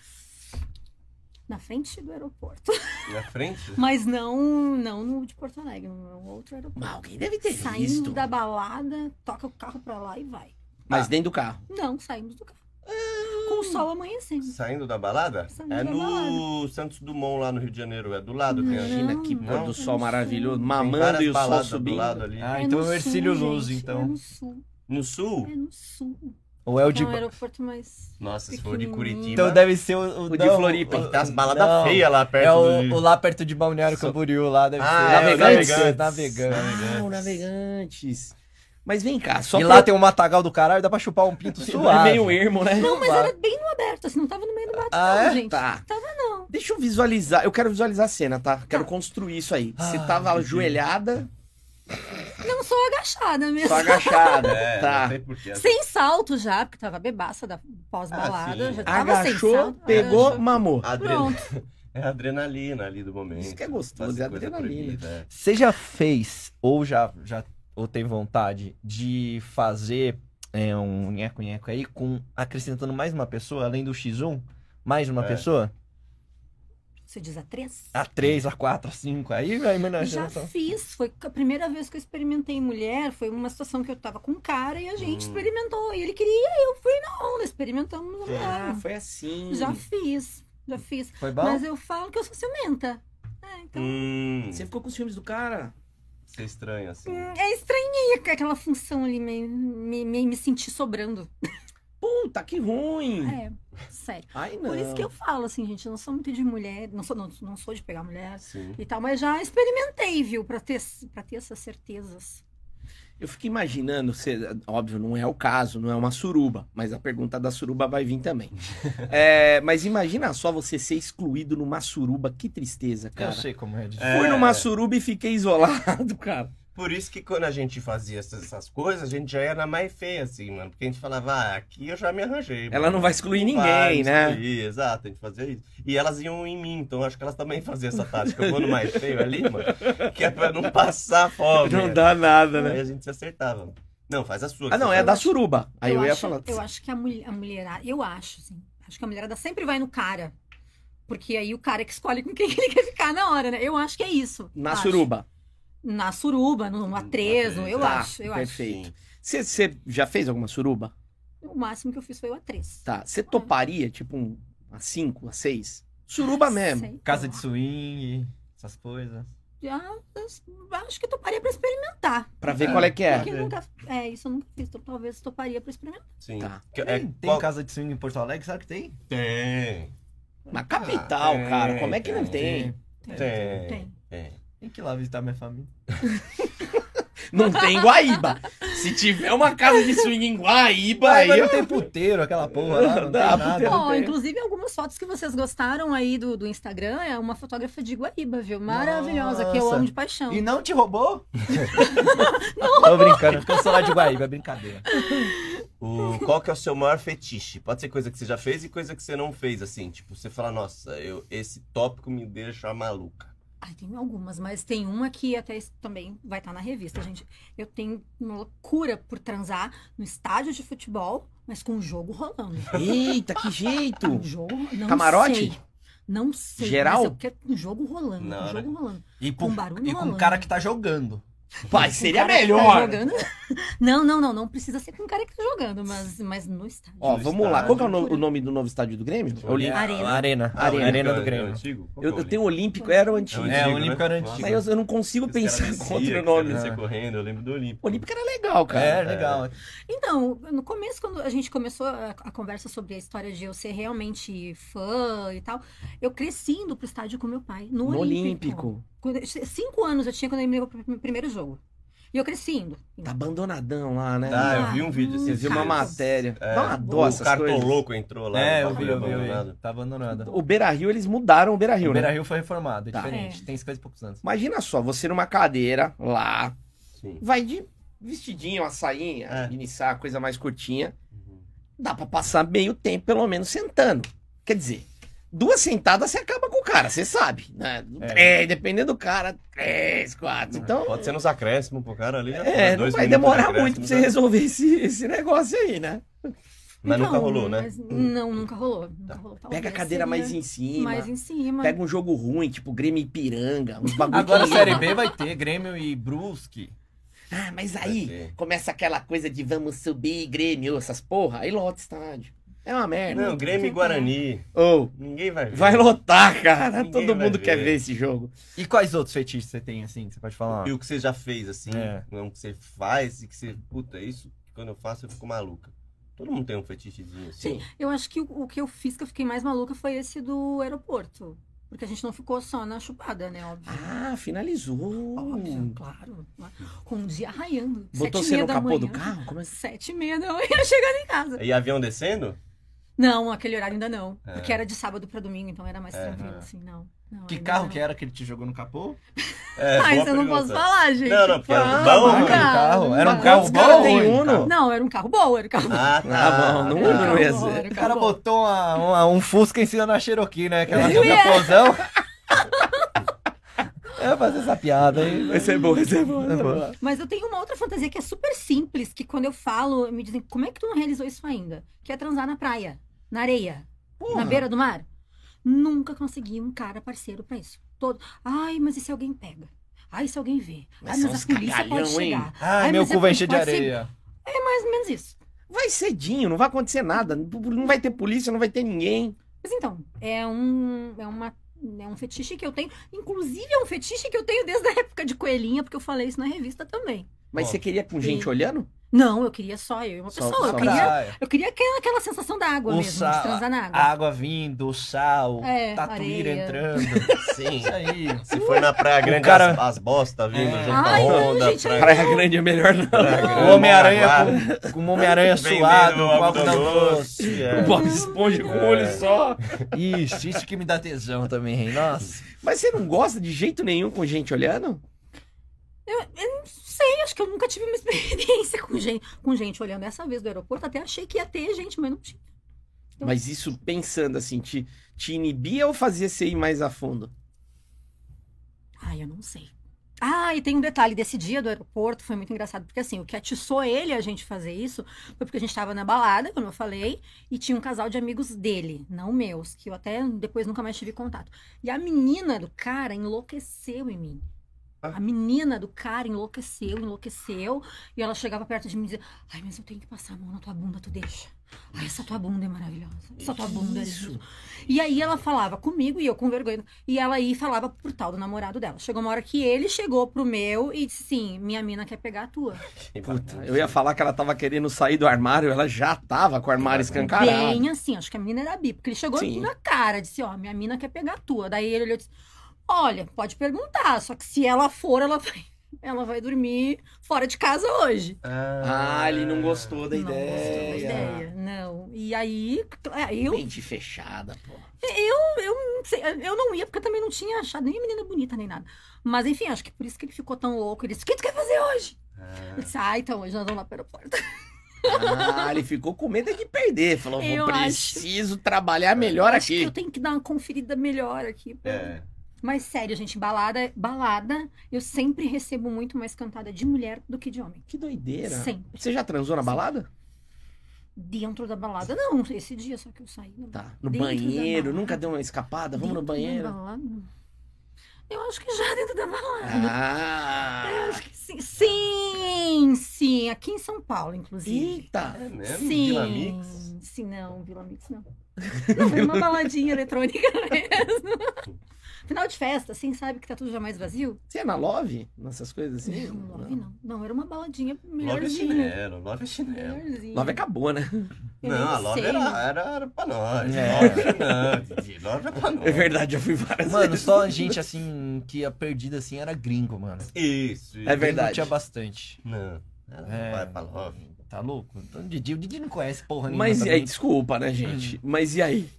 Na frente do aeroporto. Na frente? Mas não, não no de Porto Alegre, no outro aeroporto. Mas alguém deve ter Saindo visto. da balada, toca o carro pra lá e vai. Mas dentro do carro. Não, saímos do carro. Com o sol amanhecendo. Saindo da balada? Saindo é da no Santos Dumont, lá no Rio de Janeiro. É do lado. Tem a... Imagina que pôr não. do sol Tem maravilhoso, mamando várias e o sol baladas subindo. do lado ali. Ah, É então no é o Ercílio sul, Luz, gente, então. É no sul. No sul? É no sul. Ou é o de. É um aeroporto mais. Nossa, se for de. Curitiba. Então deve ser o, O de não, Floripa, o- Tem as baladas não, feias lá perto É o, do... o lá perto de Balneário So- Camboriú, lá deve Ah, ser. é, Navegantes. Navegantes. Navegantes. Navegantes. Ah, o Navegantes. Mas vem cá, só E pra- lá tem um matagal do caralho, dá pra chupar um pinto É suave. meio ermo, né? Não, mas era bem no aberto, assim, não tava no meio do mato, Ah, não, é? gente. Tá. Tava não. Deixa eu visualizar. Eu quero visualizar a cena, tá? Quero construir isso aí. Você Ah, tava ajoelhada, Não sou agachada mesmo. só agachada. É, tá. não sei porquê. Sem salto já, porque tava bebaça da pós-balada. Ah, já tava sem Agachou, salto. pegou, agachou. mamou. Adre- Pronto. É a adrenalina ali do momento. Isso que é gostoso, é adrenalina. proibida, é. Você já fez, ou já, já ou tem vontade de fazer é, um nheco-nheco aí com acrescentando mais uma pessoa, além do X1? Mais uma É. pessoa? Você diz a três? A 3, a 4, a 5, aí vai Já imaginação. fiz, foi a primeira vez que eu experimentei mulher, foi uma situação que eu tava com um cara e a gente Hum. experimentou. E ele queria, eu fui na onda, experimentamos a Ah, mulher. foi assim. Já fiz, já fiz. Foi bom? Mas eu falo que eu sou ciumenta. É, então. Hum, Você ficou com os filmes do cara? Você é estranho assim. É estranhei aquela função ali, me, me, me, me sentir sobrando. Puta, que ruim. É, sério. Ai, não. Por isso que eu falo, assim, gente, eu não sou muito de mulher, não sou, não, não sou de pegar mulher Sim. e tal, mas já experimentei, viu, pra ter, pra ter essas certezas. Eu fico imaginando, você, óbvio, não é o caso, não é uma suruba, mas a pergunta da suruba vai vir também. É, mas imagina só você ser excluído numa suruba, que tristeza, cara. Eu sei como é. de- É. Fui numa suruba e fiquei isolado, cara. Por isso que quando a gente fazia essas, essas coisas, a gente já era mais feia, assim, mano. Porque a gente falava, ah, aqui eu já me arranjei. Ela mano. não vai excluir Não vai ninguém, né? excluir, Exato, a gente fazia isso. E elas iam em mim, então acho que elas também faziam essa tática. Eu vou no mais feio ali, mano, que é pra não passar fome. Não dá nada, Aí né? a gente se acertava. Não, faz a sua. Ah, não, é da suruba. Aí eu, ia acho, falar. Eu acho que a, mulher, a mulherada, eu acho, assim, acho que a mulherada sempre vai no cara. Porque aí o cara é que escolhe com quem ele quer ficar na hora, né? Eu acho que é isso. Na acho. suruba. Na suruba, no, atrezo, eu Tá, acho, eu perfeito. Você você já fez alguma suruba? O máximo que eu fiz foi o A3. Tá. Você toparia, tipo, um, a 5, a 6? Suruba mesmo. Sei Casa de swing, essas coisas. Já, eu acho que toparia pra experimentar. Pra ver qual é que é. Porque eu nunca, é, isso eu nunca fiz. Então, talvez toparia pra experimentar. Sim. Tá. Que- Tem, É, tem qual- casa de swing em Porto Alegre? Sabe que tem? Tem. Na capital, Ah, cara. tem, Como é que não tem? Tem. Tem. Tem. Tem que ir lá visitar minha família. Não tem Guaíba. Se tiver uma casa de swing em Guaíba, aí mas eu não tem puteiro, aquela porra lá, não tem Dá, nada. puteiro. Ó, tem. inclusive, algumas fotos que vocês gostaram aí do, do Instagram é uma fotógrafa de Guaíba, viu? Maravilhosa, que eu Nossa. amo de paixão. E não te roubou? Tô brincando, porque eu sou lá de Guaíba, é brincadeira. O, qual que é o seu maior fetiche? Pode ser coisa que você já fez e coisa que você não fez, assim. Tipo, você fala, nossa, eu, esse tópico me deixa maluca. Ai, tem algumas, mas tem uma que até isso também vai estar na revista, gente. Eu tenho uma loucura por transar no estádio de futebol, mas com o jogo rolando. Eita, que jeito! Um jogo, não Camarote? sei. Não sei. Geral? Mas eu quero um jogo rolando. Na Um jogo rolando. E Com com, barulho e com um cara que tá jogando. Pai, seria tá melhor. jogando. Não, não, não. Não precisa ser com o cara que tá jogando, mas, mas no estádio. Ó, No vamos lá. Qual que é o, no- estádio. o nome do novo estádio do Grêmio? É o Olímpico. Arena. Arena. Ah, Arena. o Arena do é o Grêmio. Eu, é o eu tenho o Olímpico, era o antigo. É, o Olímpico era Nossa. antigo. Mas eu, eu não consigo Os pensar em outro que nome. você É. correndo, eu lembro do Olímpico. O Olímpico era legal, cara. É, legal. Então, no começo, quando a gente começou a, a conversa sobre a história de eu ser realmente fã e tal, eu cresci indo pro estádio com meu pai, no, No Olímpico. Olímpico. Cinco anos eu tinha quando ele me levou pro meu primeiro jogo. E eu cresci indo. Tá abandonadão lá, né? Ah, eu vi um vídeo assim. Eu vi uma matéria. É, Dá uma dó o essas cartão coisas. louco entrou lá. É, eu vi, eu vi, eu abandonado. vi. Tá abandonado. O Beira Rio, eles mudaram o Beira Rio, O né? Beira Rio foi reformado, é Tá. diferente. É. Tem 50 e poucos anos. Imagina só, você numa cadeira lá, Sim. vai de vestidinho, uma sainha, É. iniciar coisa mais curtinha. Uhum. Dá pra passar meio tempo, pelo menos, sentando. Quer dizer, duas sentadas você acaba com o cara, você sabe. Né? É. Três, dependendo do cara, três, quatro. Então, Pode ser nos acréscimos pro cara ali. já é, foi. não Dois vai demorar muito pra você já. resolver esse, esse negócio aí, né? Mas nunca Então, rolou, né? mas não, nunca rolou. Nunca rolou. Pega a cadeira mais em cima. Mais em cima. Pega um jogo ruim, tipo Grêmio Ipiranga, uns bagulho Agora a Série B vai ter Grêmio e Brusque. Ah, mas aí começa aquela coisa de vamos subir, Grêmio, essas porra, aí lota estádio. É uma merda. Não, Grêmio e Guarani. Ou, Ninguém vai ver. vai lotar, cara. Ninguém Todo mundo quer ver. ver esse jogo. E quais outros fetiches você tem, assim, que você pode falar? E o que você já fez, assim, É. não que você faz e que você. Puta, isso que quando eu faço eu fico maluca. Todo mundo tem um fetichezinho assim. Sim. Eu acho que o, o que eu fiz que eu fiquei mais maluca foi esse do aeroporto. Porque a gente não ficou só na chupada, né? Óbvio. Ah, finalizou. Óbvio, claro. Com o dia raiando. Botou sete e você no capô manhã. do carro? Como é. Sete e meia da manhã chegando em casa. E avião descendo? Não, aquele horário ainda não. É. Porque era de sábado pra domingo, então era mais É. tranquilo, assim, não. não Que carro não. que era que ele te jogou no capô? É, Mas boa eu não pergunta. posso falar, gente. Não, não, porque era um Ah, bom. do carro. Era um carro bom tem? Uno? Não, era um carro bom, era um carro bom. Ah, Ah, bom, não, um não ia ser. um O cara bom. botou uma- uma- um Fusca em cima da Cherokee, né? Aquela capôzão. Eu ia fazer essa piada aí. né? Esse é bom, esse é bom. esse é bom. Mas eu tenho uma outra fantasia que é super simples, que quando eu falo, me dizem, como é que tu não realizou isso ainda? Que é transar na praia, na areia, na beira do mar. Nunca consegui um cara parceiro pra isso. Todo, ai, mas e se alguém pega? Ai, se alguém vê? Mas Ai, mas a polícia pode hein? chegar. Ai, meu mas cu é- vai encher de pode ser- areia. É mais ou menos isso. Vai cedinho, não vai acontecer nada. Não vai ter polícia, não vai ter ninguém. Mas então, é um, é uma, é um fetiche que eu tenho. Inclusive, é um fetiche que eu tenho desde a época de coelhinha, porque eu falei isso na revista também. Mas Ó. você queria com gente Sim. olhando? Não, eu queria só eu e uma Só- pessoa. só eu, queria, Praia. eu queria aquela, aquela sensação da água O mesmo, sal- de transar na água. A água vindo, o sal, É, tatuíra entrando. Sim. Isso aí. Se for na Praia Grande, cara- as, as bostas vindo É. junto Ai, com a não, onda. gente, praia- Praia Grande é melhor não. Praia Grande, O Homem-Aranha com, com um Homem-Aranha suado, com algodão doce. doce, é. O Bob Esponja com o olho É. só. Isso, isso que me dá tesão também, hein? Nossa. Mas você não gosta de jeito nenhum com gente olhando? Eu, eu não sei, acho que eu nunca tive uma experiência com gente, com gente olhando essa vez do aeroporto. Até achei que ia ter gente, mas não tinha. Então- Mas isso pensando assim, te, te inibia ou fazia você ir mais a fundo? Ai, eu não sei. Ah, e tem um detalhe desse dia do aeroporto, foi muito engraçado, porque assim, o que atiçou ele a gente fazer isso foi porque a gente tava na balada, como eu falei, e tinha um casal de amigos dele, não meus, que eu até depois nunca mais tive contato. E a menina do cara enlouqueceu em mim. Ah. A menina do cara enlouqueceu, enlouqueceu, e ela chegava perto de mim e dizia: Ai, mas eu tenho que passar a mão na tua bunda, tu deixa. Ai, essa tua bunda é maravilhosa. Essa tua bunda é Isso. e aí ela falava comigo e eu com vergonha. E ela aí falava pro tal do namorado dela. Chegou uma hora que ele chegou pro meu e disse assim: minha mina quer pegar a tua. Puta, eu ia falar que ela tava querendo sair do armário, ela já tava com o armário escancarado. Bem assim, acho que a menina era bi, porque ele chegou Sim. na cara, disse: ó, minha mina quer pegar a tua. Daí ele olhou e disse: olha, pode perguntar, só que se ela for, ela vai, ela vai dormir fora de casa hoje. Ah, ele não gostou da Não gostou da ideia. ideia, não. E aí, é, eu, Mente fechada, pô. Eu, eu, eu não ia, porque eu também não tinha achado nem a menina bonita, nem nada. Mas enfim, acho que por isso que ele ficou tão louco. Ele disse: O que tu quer fazer hoje? Eu disse: Ah, então hoje nós vamos lá para o aeroporto. Ah, ele ficou com medo de perder. Falou, Eu vou acho. preciso trabalhar melhor Acho que aqui. eu tenho que dar uma conferida melhor aqui. pô. É. Mas sério, gente, balada, balada, eu sempre recebo muito mais cantada de mulher do que de homem. Que doideira. Sempre. Você já transou na balada? Dentro da balada, não. Esse dia só que eu saí. Tá. No Dentro da banheiro, nunca deu uma escapada? Vamos no Dentro da banheiro. balada? Eu acho que já dentro da balada. Ah! Eu acho que sim. Sim, sim. Aqui em São Paulo, inclusive. Eita! É mesmo? Sim. Vila Mix? Sim, não, Vila Mix não. Não, foi uma baladinha eletrônica mesmo. Final de festa, assim, sabe que tá tudo já mais vazio? Você é na Love? Nessas coisas assim? Não, Love não. Não, era uma baladinha Love é melhorzinha. chinelo, Love é chinelo. Melhorzinha. Love acabou, né? Eu Não, a Love sei. era, era, era pra nós. É. Love não, Didi. Love é pra nós. É verdade, já fui várias Mano, vezes. só gente assim que a perdida assim era gringo, mano. Isso, isso. É verdade. Tinha bastante. Não, não É. vai pra Love. Tá louco? Então, o Didi, o Didi não conhece porra nenhuma. Mas e aí, desculpa, né, gente? Mas e aí?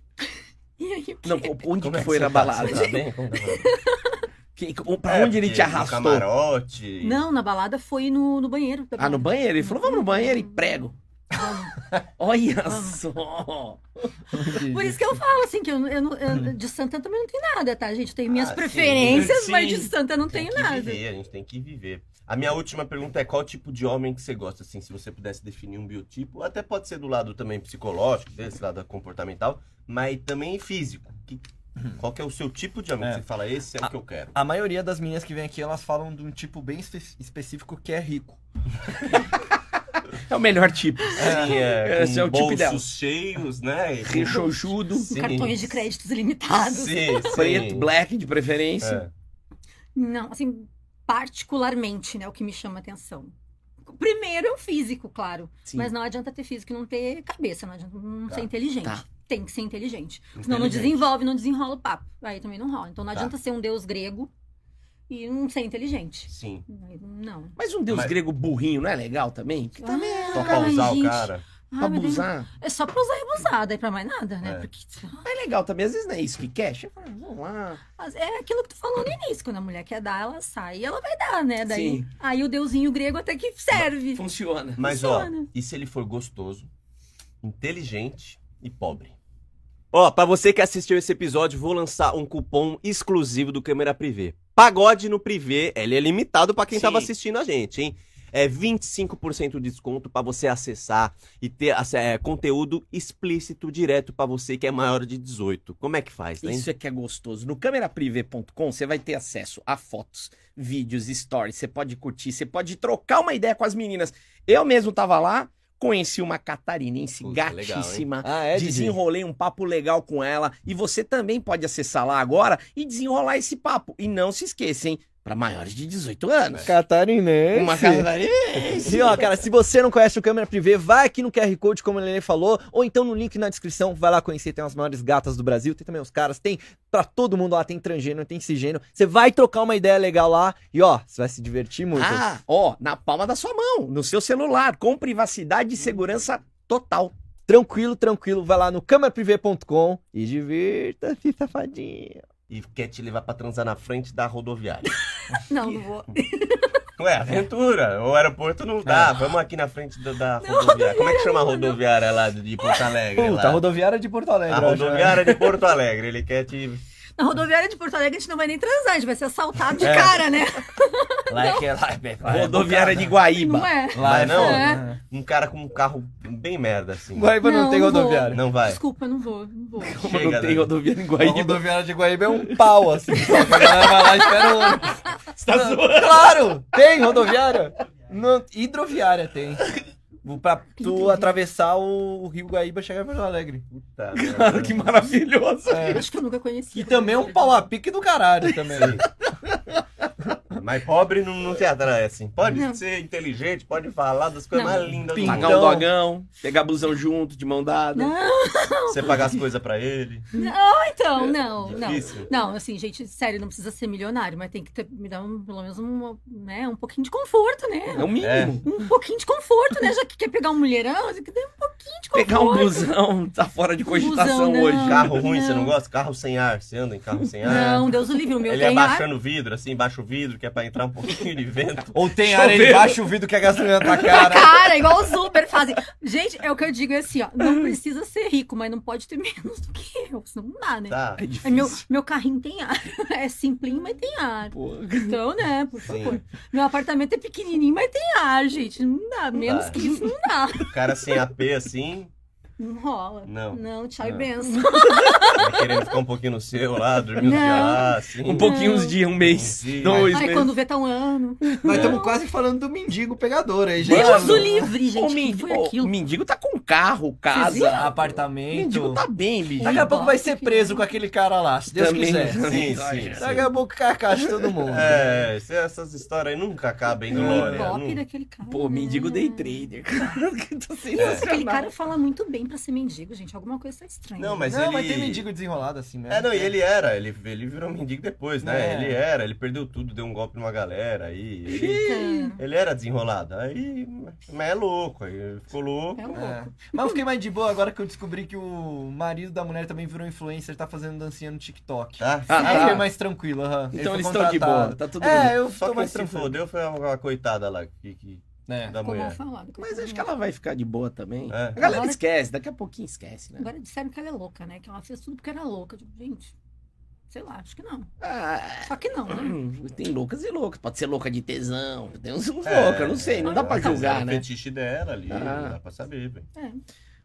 E aí, o quê? Não, onde Como que é que foi na balada? Tá bem? Como tá? Que- pra É, onde ele te no arrastou? camarote. Não, na balada foi no, no banheiro. Ah, no banheiro? Ele falou, vamos no banheiro e prego. Olha só! Por isso que eu falo, assim, que eu, eu não- eu- de Santa também não tem nada, tá, gente? Tem minhas Ah, preferências, sim. mas de Santa não Tem tenho que nada. viver, a gente tem que viver. A minha última pergunta é qual tipo de homem que você gosta, assim, se você pudesse definir um biotipo, até pode ser do lado também psicológico, desse lado comportamental, mas também físico. Que- qual que é o seu tipo de homem É. que você fala, esse é o que eu quero? A maioria das meninas que vem aqui, elas falam de um tipo bem espe- específico que é rico. É o melhor tipo. Sim, é, esse com é o tipo bolsos dela. cheios, né? Sim. Cartões de créditos limitados. Sim, sim. preto, black de preferência. É. Não, assim, particularmente, né, o que me chama atenção. Primeiro é o físico, claro. Sim. Mas não adianta ter físico e não ter cabeça, não adianta não Tá. ser inteligente. Tá. Tem que ser inteligente. Senão não Inteligente. desenvolve, não desenrola o papo. Aí também não rola. Então não Tá. adianta ser um deus grego e não ser inteligente. Sim. Não. Mas um deus Mas- grego burrinho não é legal também? Que também é Só Ah, pra usar o cara. pra Ah, Deus. abusar. É só pra usar e abusar, daí pra mais nada, né? É. Porque É legal também, às vezes não é isso que quer. Vamos lá. é aquilo que tu falou no início. Quando a mulher quer dar, ela sai e ela vai dar, né? Daí, Sim. aí o deusinho grego até que serve. Funciona. Mas, ó, Funciona. e se ele for gostoso, inteligente e pobre? Ó, pra você que assistiu esse episódio, vou lançar um cupom exclusivo do Câmera Privé. Pagode no Privé, ele é limitado pra quem Sim. tava assistindo a gente, hein? É 25% de desconto pra você acessar e ter é, conteúdo explícito direto pra você que é maior de 18. Como é que faz, hein? Isso é que é gostoso. No cameraprivé.com você vai ter acesso a fotos, vídeos, stories. Você pode curtir, você pode trocar uma ideia com as meninas. Eu mesmo tava lá, conheci uma catarinense legal, hein? gatíssima. Ah, é? Desenrolei um papo legal com ela e você também pode acessar lá agora e desenrolar esse papo. E não se esqueça, hein? Para maiores de 18 anos. Catarinense. Uma catarinense. E ó, cara, se você não conhece o Câmera Privé, vai aqui no QR Code, como a Lele falou, ou então no link na descrição, vai lá conhecer, tem as maiores gatas do Brasil, tem também os caras, tem pra todo mundo lá, tem transgênero, tem cisgênero. Você vai trocar uma ideia legal lá e ó, você vai se divertir muito. Ah, ó, na palma da sua mão, no seu celular, com privacidade e segurança total. Tranquilo, tranquilo, vai lá no cameraprivé.com e divirta-se, safadinho. E quer te levar pra transar na frente da rodoviária. Não, não vou. Ué, aventura. O aeroporto não dá. Vamos aqui na frente da, da rodoviária. Como é que chama a rodoviária lá de Porto Alegre? Puta, lá? a rodoviária de Porto Alegre. A acho, né? rodoviária de Porto Alegre. Ele quer te. Na rodoviária de Porto Alegre a gente não vai nem transar, a gente vai ser assaltado de É. cara, né? Lá é que é lá, é- lá é Rodoviária de Guaíba. Não é? Lá é não? foda. Um cara com um carro bem merda, assim. Guaíba não, Não, tem não vou. rodoviária. Não vai. Desculpa, não vou, não vou. Como Chega, não tem né? rodoviária em A Guaíba. rodoviária de Guaíba é um pau, assim. Só que a galera vai lá e espera o ônibus. Você tá zoando? Claro! Tem rodoviária? No, hidroviária tem. Pra tu atravessar o, o Rio Guaíba e chegar em Porto Alegre. Puta Cara, que maravilhoso. É. Acho que eu nunca conheci. E também é um pau a pique do caralho também. Mas pobre não, não te atrai, assim. Pode Não. ser inteligente, pode falar das coisas Não. mais lindas do Então- Pagar um dogão, pegar blusão junto, de mão dada. Não, Você pagar as coisas pra ele. não, então, não, não. Difícil. Não, assim, gente, sério, não precisa ser milionário, mas tem que ter, me dar um, pelo menos um, né, um pouquinho de conforto, né? É o mínimo. Um pouquinho de conforto, né? Já que quer pegar um mulherão, tem que ter um pouquinho de conforto. Pegar um blusão, tá fora de cogitação Blusão, não. hoje. Carro ruim, você Não. não gosta? Carro sem ar. Você anda em carro sem ar? Não, Deus o livre, o meu Ele é ar. baixando o vidro, assim, baixa o vidro, que é pra entrar um pouquinho de vento. Ou tem Chover. areia embaixo o vidro que a gasolina tá cara. Cara, igual os Uber fazem. Gente, é o que eu digo é assim, ó. Não precisa ser rico, mas não pode ter menos do que eu, senão não dá, né? Tá. É É difícil. meu, meu carrinho tem ar. É simplinho, mas tem ar. Pô. Então, né, por Sim. favor. Meu apartamento é pequenininho, mas tem ar, gente. Não dá. Menos dá. que isso não dá. O cara sem AP, assim, Não rola. Não. Não, tchau e benção. vai querendo ficar um pouquinho no seu lá, dormir uns dias lá, assim. Um pouquinho, uns dias, um mês, Um dia. dois Aí meses. quando vê tá um ano. Nós estamos quase falando do mendigo pegador aí, gente. Deus o livre, O, gente. que mendigo, foi aquilo? o mendigo tá com carro, casa. viram? O Apartamento. mendigo tá bem, bicho. Daqui a pouco vai ser preso com aquele cara lá, se Deus Também. quiser. Sim, Tá, sim, gente. Daqui a pouco cai a caixa de todo mundo. É, essas histórias aí nunca acabam em O glória. não- daquele cara. Pô, mendigo né? day trader, cara. Que tá Aquele sensacional. cara fala muito bem pra ser mendigo, gente. Alguma coisa tá estranha. Não, mas não, ele... mas tem mendigo desenrolado assim mesmo. É, não, e ele era, ele, ele virou mendigo depois, né? É. Ele era, ele perdeu tudo, deu um golpe numa galera aí. Ele, ele era desenrolado. Aí, mas é louco, aí ficou louco. É louco. É. Mas eu fiquei mais de boa agora que eu descobri que o marido da mulher também virou influencer, tá fazendo dancinha no TikTok. Tá? Ah, Aí tá. fiquei mais tranquilo, aham. Ele Então eles estão de boa, tá tudo É, eu Só tô quem mais se tranquilo. fodeu foi uma coitada lá, que, que, É. da Ficou mal mulher. falado. Mas acho que ela vai ficar de boa também. É. A galera Agora- esquece, daqui a pouquinho esquece, né? Agora disseram que ela é louca, né? Que ela fez tudo porque era louca. Tipo, gente, sei lá, acho que não. Ah, Só que não, né? tem loucas e loucas. Pode ser louca de tesão. Tem uns, uns É, loucas, não sei. Não dá pra às vezes julgar, era o né? fetiche dela ali, Ah. não dá pra saber, velho. É.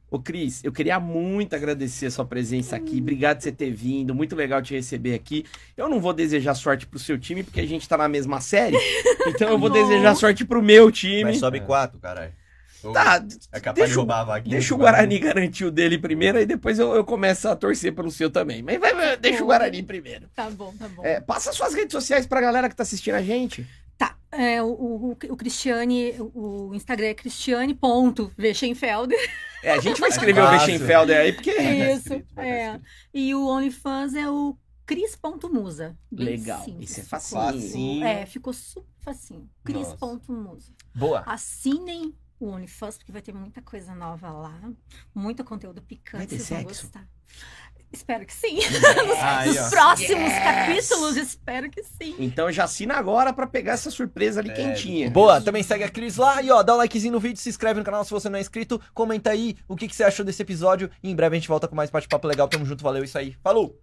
Ô, Cris, eu queria muito agradecer a sua presença aqui. Obrigado por você ter vindo. Muito legal te receber aqui. Eu não vou desejar sorte pro seu time, porque a gente tá na mesma série. Então eu vou desejar sorte pro meu time. Mas sobe quatro, caralho. Tá, É capaz deixa de o- roubar a vaguinha. Deixa o Guarani garantir o dele primeiro, aí depois eu, eu começo a torcer pelo seu também. Mas vai, vai, deixa o. Guarani primeiro. Tá bom, tá bom. É, passa suas redes sociais pra galera que tá assistindo a gente. É, o, o, o Cristiane, o Instagram é cristiane.vechenfelder. É, a gente vai escrever o Fácil. Bechenfelder aí, porque. Vai Isso, escrito, vai é. escrito. E o OnlyFans é o cris.musa. Legal, simples, isso é facinho. Facinho. É, ficou super facinho. Cris.musa. Boa. Assinem o OnlyFans, porque vai ter muita coisa nova lá. Muito conteúdo Vai picante, ter vocês vão sexo? gostar. Espero que sim. Aí, Nos ó. próximos capítulos, espero que sim. Então já assina agora pra pegar essa surpresa ali É, quentinha. Boa, também segue a Cris lá e ó, dá um likezinho no vídeo, se inscreve no canal se você não é inscrito, comenta aí o que, que você achou desse episódio e em breve a gente volta com mais bate-papo legal. Tamo junto, valeu, isso aí. Falou!